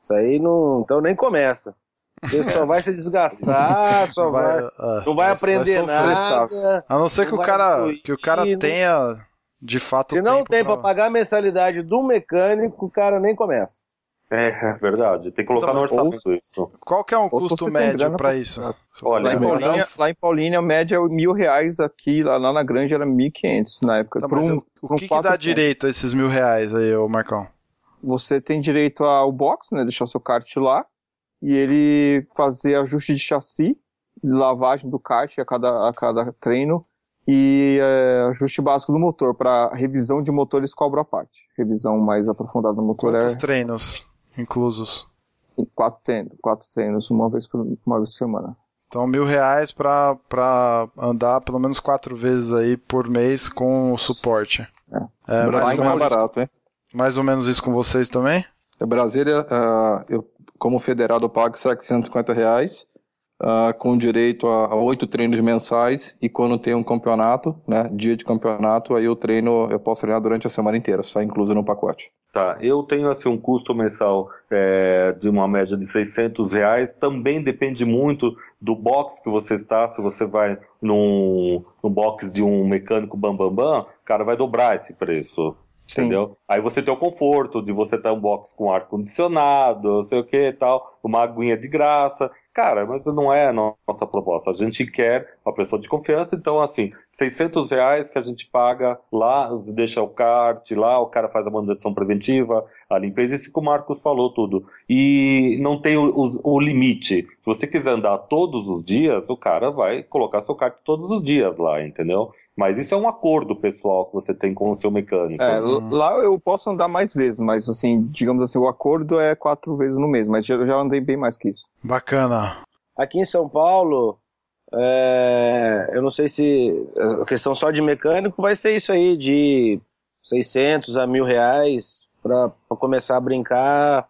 Isso aí não. Então nem começa. Você só vai se desgastar, só vai. vai uh, não vai, aprender vai nada. A não ser que o cara, que o cara tenha de fato. Se não tem pra... pra pagar a mensalidade do mecânico, o cara nem começa. É, é verdade. Tem que colocar então, no orçamento ou, isso. Qual que é um custo médio para isso? Olha, lá em, Paulínia, lá em Paulínia, a média é mil reais aqui, lá, lá na Grande era mil quinhentos na época. Tá, um, o que, um que dá direito a esses mil reais aí, ô Marcão? Você tem direito ao box, né? Deixar o seu kart lá. E ele fazer ajuste de chassi lavagem do kart a cada, a cada treino e é, ajuste básico do motor. Para revisão de motor eles cobram a parte. Revisão mais aprofundada do motor Quantos é treinos inclusos? quatro treinos, quatro treinos uma vez por uma vez por semana. Então, mil reais pra, pra andar pelo menos quatro vezes aí por mês com o suporte. É. É, mais, é ou mais menos, barato, hein? mais ou menos isso com vocês também? Em Brasília, ah, eu, como federado, eu pago 750 reais, ah, com direito a, a oito treinos mensais, e quando tem um campeonato, né, dia de campeonato, aí eu treino, eu posso treinar durante a semana inteira, só incluso no pacote. Tá, eu tenho assim um custo mensal é, de uma média de 600 reais, também depende muito do box que você está, se você vai num, num box de um mecânico bambambam, bam, bam, cara, vai dobrar esse preço, Sim. entendeu? Aí você tem o conforto de você ter um box com ar-condicionado, não sei o que tal, uma aguinha de graça, Cara, mas não é a nossa proposta. A gente quer uma pessoa de confiança, então, assim, 600 reais que a gente paga lá, deixa o kart lá, o cara faz a manutenção preventiva, a limpeza, isso que o Marcos falou tudo. E não tem o, o, o limite. Se você quiser andar todos os dias, o cara vai colocar seu kart todos os dias lá, entendeu? Mas isso é um acordo pessoal que você tem com o seu mecânico. É, lá eu posso andar mais vezes, mas assim, digamos assim, o acordo é quatro vezes no mês, mas eu já andei bem mais que isso. Bacana. Aqui em São Paulo, é, eu não sei se a questão só de mecânico vai ser isso aí, de 600 a mil reais para começar a brincar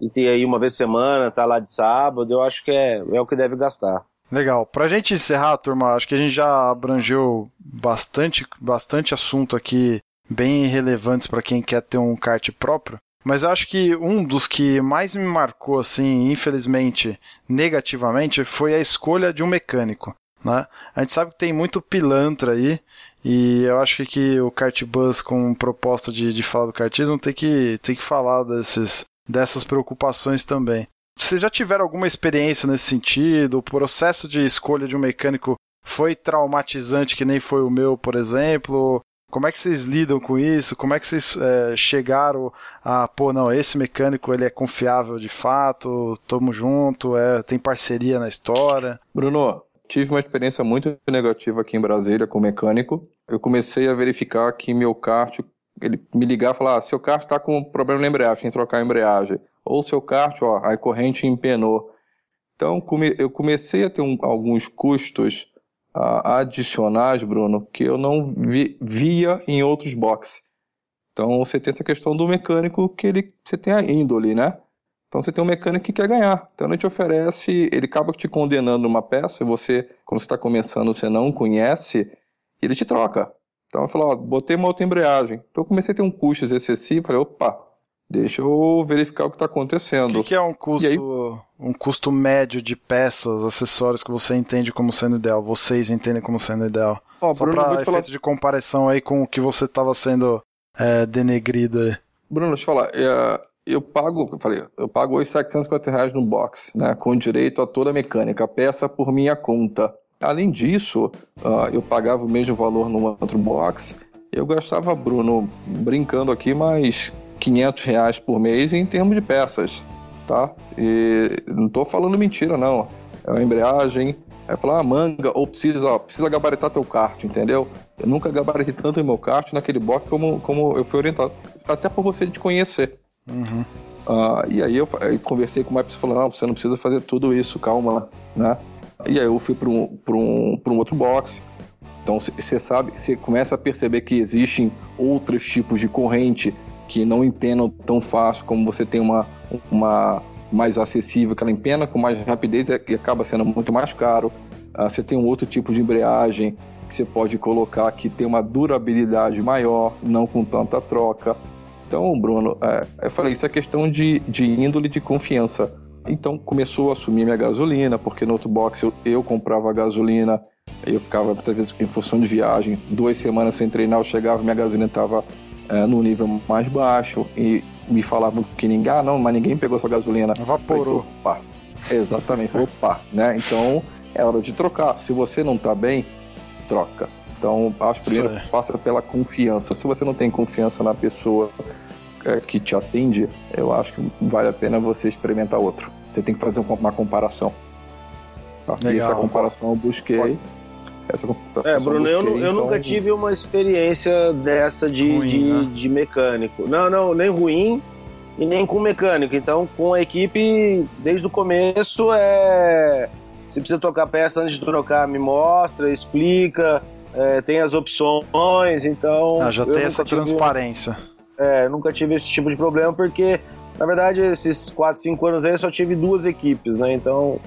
e ter aí uma vez por semana, tá lá de sábado, eu acho que é, é o que deve gastar. Legal. Pra gente encerrar, turma, acho que a gente já abrangeu bastante, bastante assunto aqui, bem relevantes para quem quer ter um kart próprio. Mas eu acho que um dos que mais me marcou, assim, infelizmente, negativamente, foi a escolha de um mecânico. Né? A gente sabe que tem muito pilantra aí, e eu acho que o Kart Bus, com proposta de, de falar do kartismo, tem que, tem que falar desses, dessas preocupações também. Vocês já tiveram alguma experiência nesse sentido? O processo de escolha de um mecânico foi traumatizante, que nem foi o meu, por exemplo? Como é que vocês lidam com isso? Como é que vocês é, chegaram a, pô, não, esse mecânico ele é confiável de fato, tamo junto, é, tem parceria na história? Bruno, tive uma experiência muito negativa aqui em Brasília com mecânico. Eu comecei a verificar que meu kart, ele me ligar e falar, ah, seu kart está com problema na embreagem, tem que trocar a embreagem. Ou seu kart, ó, a corrente empenou. Então eu comecei a ter um, alguns custos adicionais, Bruno, que eu não vi, via em outros boxes. Então você tem essa questão do mecânico que ele, você tem a índole, né? Então você tem um mecânico que quer ganhar. Então ele te oferece, ele acaba te condenando uma peça e você, quando você está começando, você não conhece, ele te troca. Então eu falo, ó, botei uma outra embreagem. Então eu comecei a ter um custo excessivo, falei, opa, deixa eu verificar o que está acontecendo. O que, que, é um custo, aí... um custo médio de peças, acessórios que você entende como sendo ideal? Vocês entendem como sendo ideal? Ó, Só para efeito falar- de comparação aí com o que você estava sendo é, denegrido aí. Bruno, deixa eu falar. é, eu pago, eu falei, eu pago hoje 750 reais no box, né, com direito a toda a mecânica, peça por minha conta. Além disso, ah, eu pagava o mesmo valor no outro box. Eu gastava, Bruno, brincando aqui, mais 500 reais por mês em termos de peças, tá? E não estou falando mentira, não. É uma embreagem, é falar ah, manga, ou precisa, ó, precisa gabaritar teu kart, entendeu? Eu nunca gabaritei tanto em meu kart naquele box como, como eu fui orientado. Até por você te conhecer. Uhum. Ah, e aí eu, eu conversei com o Maps e falou, não, você não precisa fazer tudo isso, calma, né? E aí eu fui para um, pra um, pra um outro box. Então você sabe, você começa a perceber que existem outros tipos de corrente que não empenam tão fácil como você tem uma, uma mais acessível que ela empena com mais rapidez e acaba sendo muito mais caro. Ah, você tem um outro tipo de embreagem que você pode colocar que tem uma durabilidade maior, não com tanta troca. Então, Bruno, é, eu falei, isso é questão de, de índole de confiança. Então começou a assumir minha gasolina, porque no outro box eu, eu comprava gasolina, eu ficava muitas vezes em função de viagem, duas semanas sem treinar, eu chegava minha gasolina estava no nível mais baixo e me falavam que ninguém, ah não, mas ninguém pegou sua gasolina. Evaporou. Opa, exatamente, opa, né? Então é hora de trocar. Se você não tá bem, troca. Então, acho que primeiro aí. passa pela confiança. Se você não tem confiança na pessoa é, que te atende, eu acho que vale a pena você experimentar outro. Você tem que fazer uma comparação. Tá? E Legal. essa comparação eu busquei. Essa comparação É, Bruno, eu, eu então- nunca tive uma experiência dessa de, Ruim, de, né? de mecânico. Não, não, nem ruim e nem com mecânico. Então, com a equipe, desde o começo, é. Se precisa trocar peça antes de trocar, me mostra, explica, é, tem as opções, então. Ah, já tem essa tive- transparência. É, nunca tive esse tipo de problema, porque, na verdade, esses 4, 5 anos aí eu só tive duas equipes, né? Então,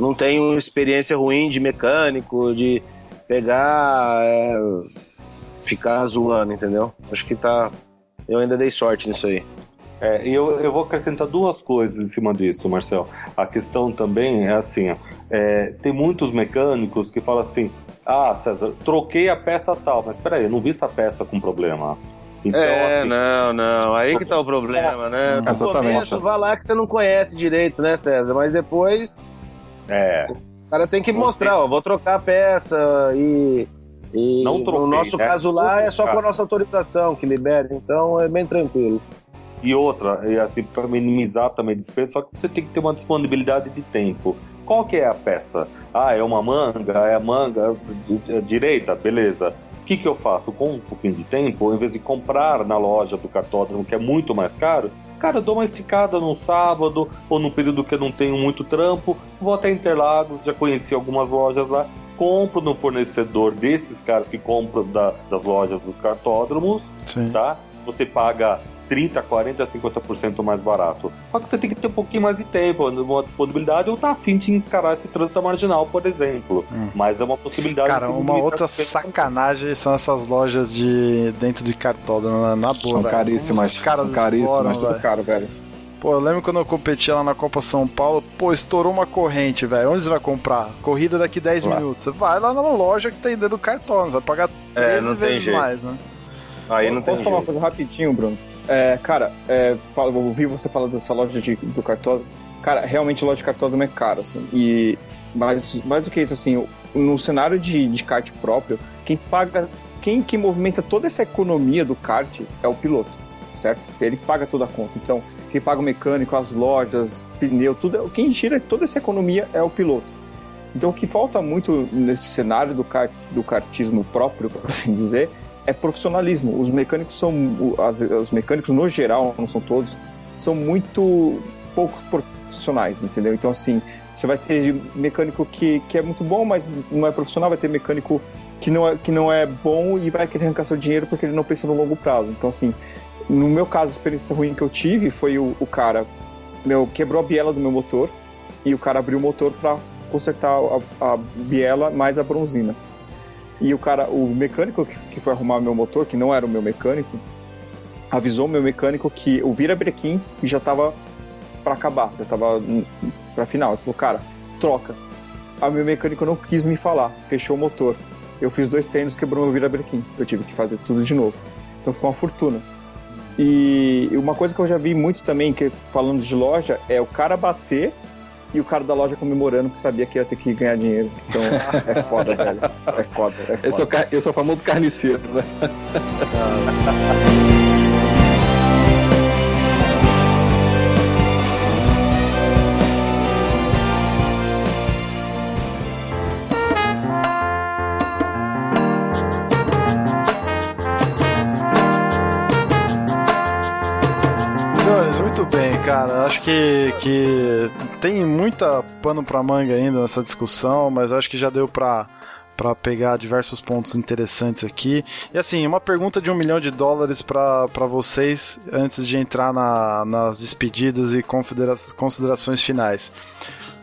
não tenho experiência ruim de mecânico, de pegar, é, ficar zoando, entendeu? Acho que tá. Eu ainda dei sorte nisso aí. É, e eu, eu vou acrescentar duas coisas em cima disso, Marcel. A questão também é assim: ó, é, tem muitos mecânicos que falam assim: ah, César, troquei a peça tal, mas peraí, eu não vi essa peça com problema. Então, é, assim, não, não. Aí que tá o problema, né? No Exatamente. começo, vai lá que você não conhece direito, né, César? Mas depois. É, O cara tem que Não mostrar, ó, vou trocar a peça e. e Não troquei, no nosso né? caso lá é só Trocar. com a nossa autorização que libera, então é bem tranquilo. E outra, e assim, para minimizar também despesa, só que você tem que ter uma disponibilidade de tempo. Qual que é a peça? Ah, é uma manga, é a manga di- di- direita, beleza. O que, que eu faço? Com um pouquinho de tempo, em vez de comprar na loja do cartódromo, que é muito mais caro, cara, eu dou uma esticada num sábado ou num período que eu não tenho muito trampo, vou até Interlagos, já conheci algumas lojas lá, compro no fornecedor desses caras que compram da- das lojas dos cartódromos, Sim. tá? Você paga 30, 40, 50% mais barato. Só que você tem que ter um pouquinho mais de tempo, uma disponibilidade, ou tá afim de encarar esse trânsito marginal, por exemplo. Hum. Mas é uma possibilidade. Cara, uma outra sacanagem são essas lojas de dentro de cartódromo, na, na boa, São caríssimas. Caras São caríssimas, tudo velho. caro, velho. Pô, eu lembro quando eu competia lá na Copa São Paulo, pô, estourou uma corrente, velho. Onde você vai comprar? Corrida daqui 10 Lá. minutos. Você vai lá na loja que tem dentro do cartão, você vai pagar 13 É, tem vezes jeito. mais, né? Aí não Posso tem falar uma jeito. coisa rapidinho, Bruno? É, cara, é, eu ouvi você falar dessa loja de, do cartódromo. Cara, realmente loja de cartódromo é caro, assim. E mais, mais do que isso, assim, no cenário de, de kart próprio, quem paga, quem que movimenta toda essa economia do kart é o piloto, certo? Ele paga toda a conta. Então, quem paga o mecânico, as lojas, pneu, tudo, quem gira toda essa economia é o piloto. Então, o que falta muito nesse cenário do, kart, do kartismo próprio, por assim dizer, é profissionalismo. Os mecânicos são, as- os mecânicos no geral, não são todos, são muito poucos profissionais, entendeu? Então, assim, você vai ter mecânico que, que é muito bom, mas não é profissional, vai ter mecânico que não é, que não é bom e vai querer arrancar seu dinheiro porque ele não pensa no longo prazo. Então, assim, no meu caso, a experiência ruim que eu tive foi o, o cara meu, quebrou a biela do meu motor e o cara abriu o motor para consertar a, a biela mais a bronzina. E o cara, o mecânico que, foi arrumar meu motor, que não era o meu mecânico, avisou o meu mecânico que o virabrequim já tava para acabar, já tava para final. Ele falou, cara, troca. Aí meu mecânico não quis me falar, fechou o motor. Eu fiz dois treinos, quebrou meu virabrequim. Eu tive que fazer tudo de novo. Então ficou uma fortuna. E uma coisa que eu já vi muito também, que falando de loja, é o cara bater e o cara da loja comemorando que sabia que ia ter que ganhar dinheiro. Então é foda, velho. É foda, é é, foda. ca- esse é o famoso carniceiro, né? Acho que, que tem muita pano pra manga ainda nessa discussão, mas acho que já deu pra, pra pegar diversos pontos interessantes aqui. E assim, uma pergunta de um milhão de dólares pra pra vocês antes de entrar na- nas despedidas e considerações finais.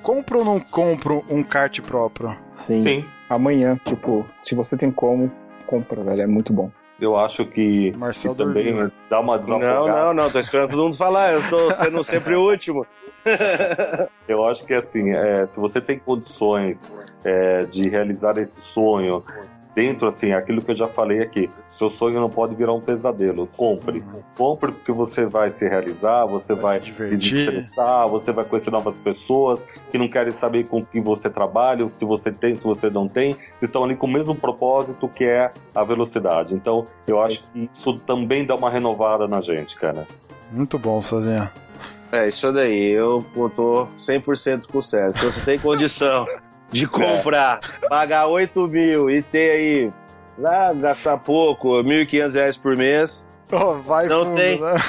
Compro ou não compro um kart próprio? Sim. Sim. Amanhã, tipo, se você tem como, compra, velho. É muito bom. Eu acho que, Marcel que também dá uma Não, desafogada. não, não, tô esperando todo mundo falar, eu tô sendo sempre o último. Eu acho que assim, é, se você tem condições é, de realizar esse sonho dentro, assim, aquilo que eu já falei aqui, seu sonho não pode virar um pesadelo. Compre. Compre porque você vai se realizar, você vai, se divertir. desestressar, você vai conhecer novas pessoas que não querem saber com quem você trabalha, se você tem, se você não tem, estão ali com o mesmo propósito que é a velocidade. Então, eu acho que isso também dá uma renovada na gente, cara. Muito bom, Sozinha. É, isso daí, eu, eu tô 100% com o César. Se você tem condição de comprar, pagar 8 mil e ter aí, lá, gastar pouco, 1.500 reais por mês. Oh, vai Não fundo, tem. né?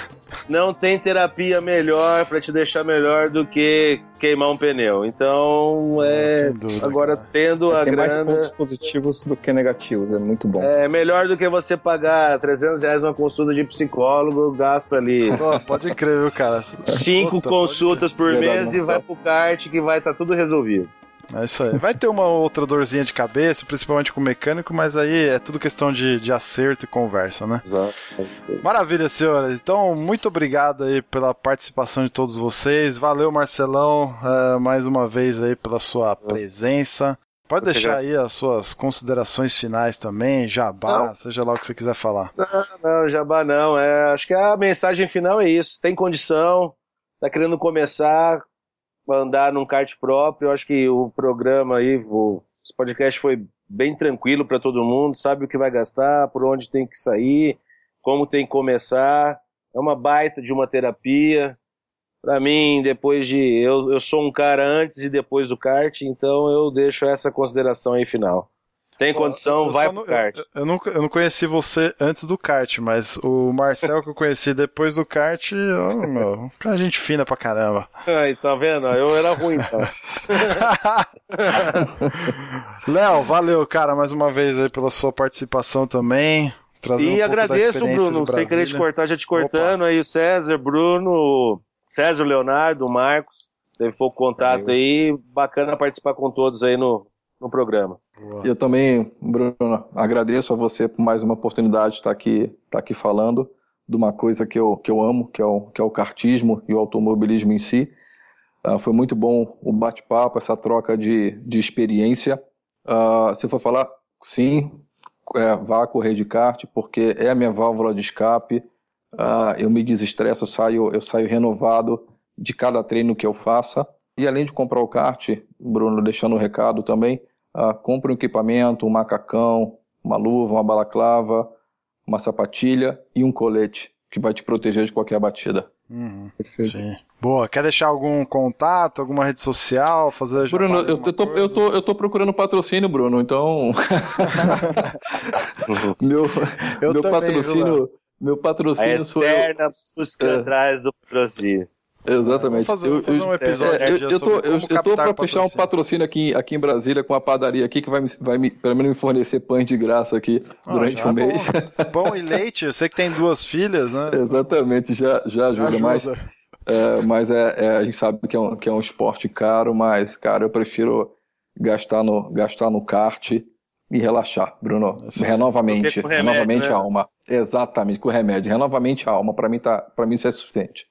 Não tem terapia melhor pra te deixar melhor do que queimar um pneu. Então, é. dúvida, agora, cara. tendo a Tem mais grana. pontos positivos do que negativos, é muito bom. É melhor do que você pagar 300 reais numa consulta de psicólogo, gasta ali Pô, pode crer, viu, cara? cinco Puta, consultas por Verdade, mês e vai pro kart que vai estar tudo resolvido. É isso aí. Vai ter uma outra dorzinha de cabeça, principalmente com o mecânico, mas aí é tudo questão de, de acerto e conversa, né? Exato. Maravilha, senhoras. Então, muito obrigado aí pela participação de todos vocês. Valeu, Marcelão, eh, mais uma vez aí pela sua presença. Pode deixar aí as suas considerações finais também, jabá, Não. seja lá o que você quiser falar. Não, não, jabá não. É, acho que a mensagem final é isso. Tem condição, tá querendo começar andar num kart próprio. Eu acho que o programa aí, o podcast foi bem tranquilo para todo mundo, sabe o que vai gastar, por onde tem que sair, como tem que começar. É uma baita de uma terapia. Para mim, depois de. Eu, eu sou um cara antes e depois do kart, então eu deixo essa consideração aí final. Tem condição, Eu vai só pro não- kart. Eu, eu, não, eu não conheci você antes do kart, mas o Marcel que eu conheci depois do kart, ó, meu, cara, gente fina pra caramba. Aí, tá vendo? Eu era ruim, então. Léo, valeu, cara, mais uma vez aí pela sua participação também. Um E da agradeço, Bruno, sem querer te cortar, já te cortando aí o César, Bruno, César, Leonardo, o Marcos, teve pouco contato aí, bacana participar com todos aí no, no programa. Eu também, Bruno, agradeço a você por mais uma oportunidade de estar aqui, estar aqui falando de uma coisa que eu, que eu amo, que é, o, que é o kartismo e o automobilismo em si. Ah, foi muito bom o bate-papo, essa troca de, de experiência. Ah, se for falar, sim, é, vá correr de kart, porque é a minha válvula de escape. Ah, eu me desestresso, eu saio, eu saio renovado de cada treino que eu faça. E além de comprar o kart, Bruno, deixando o recado também, ah, compre um equipamento, um macacão, uma luva, uma balaclava, uma sapatilha e um colete que vai te proteger de qualquer batida. Uhum, Perfeito. sim. Boa, quer deixar algum contato, alguma rede social, fazer Bruno, eu, eu, tô, coisa? eu, tô, eu tô procurando patrocínio, Bruno, então. meu Eu meu também, viu, patrocínio. Meu A patrocínio sou eu. eterna busca É. atrás do patrocínio. Exatamente. Vamos fazer, Eu- fazer um episódio É, eu, eu tô, eu, como eu tô pra fechar um patrocínio. aqui, aqui em Brasília com uma padaria aqui que vai me, vai me, pelo menos me fornecer pães de graça aqui Ah, durante um é mês. bom. Pão e leite, eu sei que tem duas filhas, né? Exatamente, já, já ajuda, Ajuda. mas, é, mas é, é, a gente sabe que é, um, que é um esporte caro, mas, cara, eu prefiro gastar no, gastar no kart e relaxar, Bruno. Aí. Renovamente, remédio, renovamente né? a alma. Exatamente, com remédio. Renovamente a alma, pra mim, tá, pra mim isso é suficiente.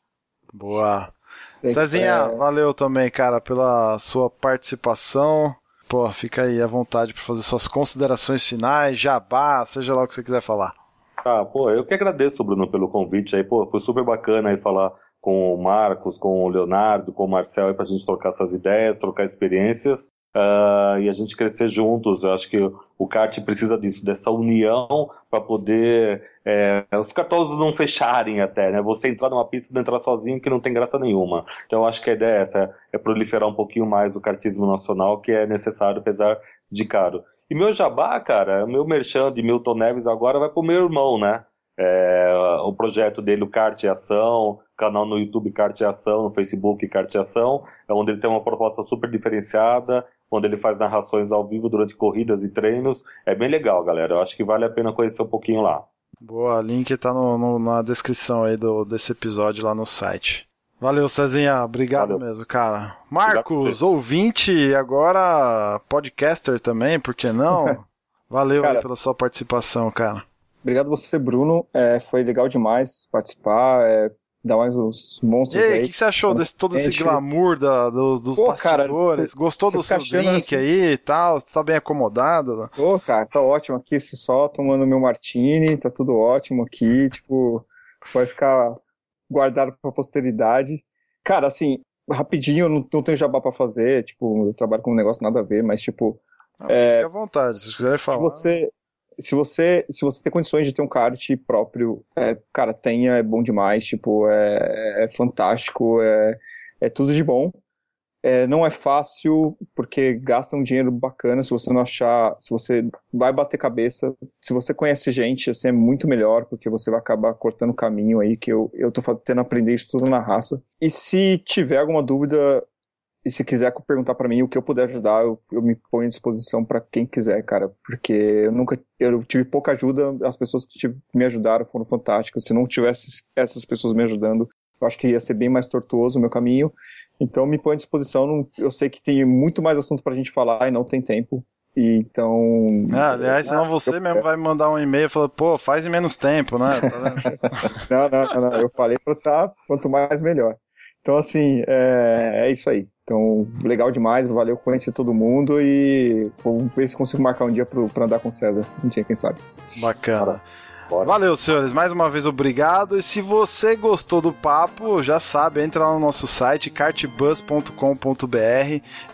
Boa. Cezinha, é, valeu também, cara, pela sua participação. Pô, fica aí à vontade para fazer suas considerações finais, jabá, seja lá o que você quiser falar. Ah, pô, eu que agradeço, Bruno, pelo convite aí. Pô, foi super bacana aí falar com o Marcos, com o Leonardo, com o Marcel aí pra gente trocar essas ideias, trocar experiências. Ah, e a gente crescer juntos. Eu acho que o kart precisa disso, dessa união para poder é, os cartões não fecharem até, né? Você entrar numa pista e entrar sozinho que não tem graça nenhuma. Então eu acho que a ideia é essa, é proliferar um pouquinho mais o kartismo nacional, que é necessário, apesar de caro. E meu jabá, cara, o meu merchan de Milton Neves agora vai pro meu irmão, né? É, o projeto dele, o Kart em Ação, canal no YouTube Kart em Ação, no Facebook Kart em Ação, é onde ele tem uma proposta super diferenciada, onde ele faz narrações ao vivo durante corridas e treinos. É bem legal, galera. Eu acho que vale a pena conhecer um pouquinho lá. Boa, link tá no, no- na descrição aí do, desse episódio lá no site. Valeu, Cezinha. Obrigado Valeu. mesmo, cara. Marcos, ouvinte e agora podcaster também, por que não? Valeu aí Cara. pela sua participação, cara. Obrigado você, Bruno. É, foi legal demais participar, é, dar mais uns E monstros aí, o aí. que, que você achou desse todo esse glamour da, dos, dos Pô, cara, bastidores? cê- Gostou cê do seu drink assim- aí e tal? Você tá bem acomodado? Ô, cara, tá ótimo aqui, se só tomando meu martini, tá tudo ótimo aqui, tipo, vai ficar guardado pra posteridade. Cara, assim, rapidinho, eu não, não tenho jabá pra fazer, tipo, eu trabalho com um negócio nada a ver, mas, tipo, Ah, É, Fique à vontade, se quiser se falar. você, se você, se você tem condições de ter um kart próprio, é, cara, tenha, é bom demais, tipo, é, é fantástico, é, é tudo de bom. É, não é fácil porque gasta um dinheiro bacana se você não achar, se você vai bater cabeça. Se você conhece gente, assim, é muito melhor porque você vai acabar cortando o caminho aí que eu, eu tô tendo aprender isso tudo na raça. E se tiver alguma dúvida, e se quiser perguntar para mim o que eu puder ajudar, eu, eu me ponho à disposição para quem quiser, cara. Porque eu nunca. Eu tive pouca ajuda, as pessoas que tive, me ajudaram foram fantásticas. Se não tivesse essas pessoas me ajudando, eu acho que ia ser bem mais tortuoso o meu caminho. Então me ponho à disposição. Eu sei que tem muito mais assunto pra gente falar e não tem tempo. E então. Ah, aliás, senão você eu, mesmo vai mandar um e-mail falar, pô, faz em menos tempo, né? Tá não, não, não, não, Eu falei pra tá, quanto mais melhor. Então, assim, é, é isso aí. Então, legal demais, valeu conhecer todo mundo e vamos ver se consigo marcar um dia pro, pra andar com o César. Um dia, quem sabe. Bacana. Bora. Valeu, senhores. Mais uma vez, obrigado. E se você gostou do papo, já sabe, entra lá no nosso site, cartbus.com.br,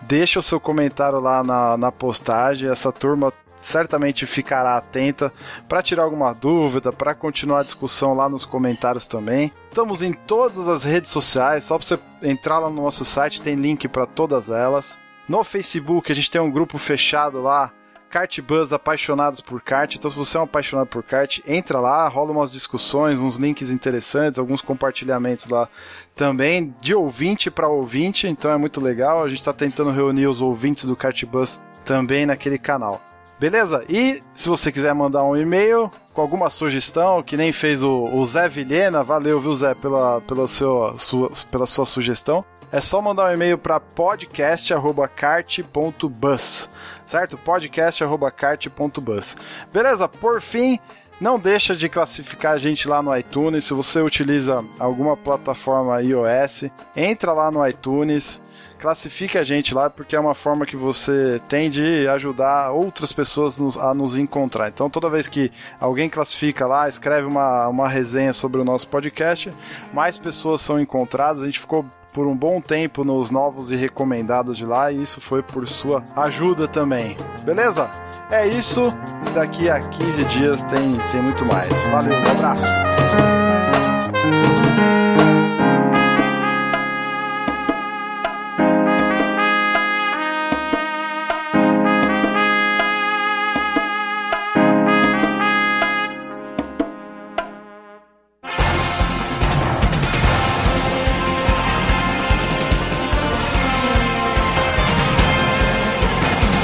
deixa o seu comentário lá na, na postagem. Essa turma certamente ficará atenta para tirar alguma dúvida, para continuar a discussão lá nos comentários também. Estamos em todas as redes sociais, só para você entrar lá no nosso site, tem link para todas elas. No Facebook a gente tem um grupo fechado lá, Kart Buzz Apaixonados por Kart. Então, se você é um apaixonado por kart, entra lá, rola umas discussões, uns links interessantes, alguns compartilhamentos lá também, de ouvinte para ouvinte. Então é muito legal. A gente está tentando reunir os ouvintes do Kart Buzz também naquele canal. Beleza? E se você quiser mandar um e-mail com alguma sugestão, que nem fez o, o Zé Vilhena, valeu, viu, Zé, pela, pela, sua, pela sua sugestão. É só mandar um e-mail para podcast.cart.bus, certo? podcast.cart.bus. Beleza? Por fim, não deixa de classificar a gente lá no iTunes. Se você utiliza alguma plataforma iOS, entra lá no iTunes classifique a gente lá, porque é uma forma que você tem de ajudar outras pessoas nos, a nos encontrar. Então, toda vez que alguém classifica lá, escreve uma, uma resenha sobre o nosso podcast, mais pessoas são encontradas. A gente ficou por um bom tempo nos novos e recomendados de lá, e isso foi por sua ajuda também. Beleza? É isso. Daqui a 15 dias tem, tem muito mais. Valeu, um abraço.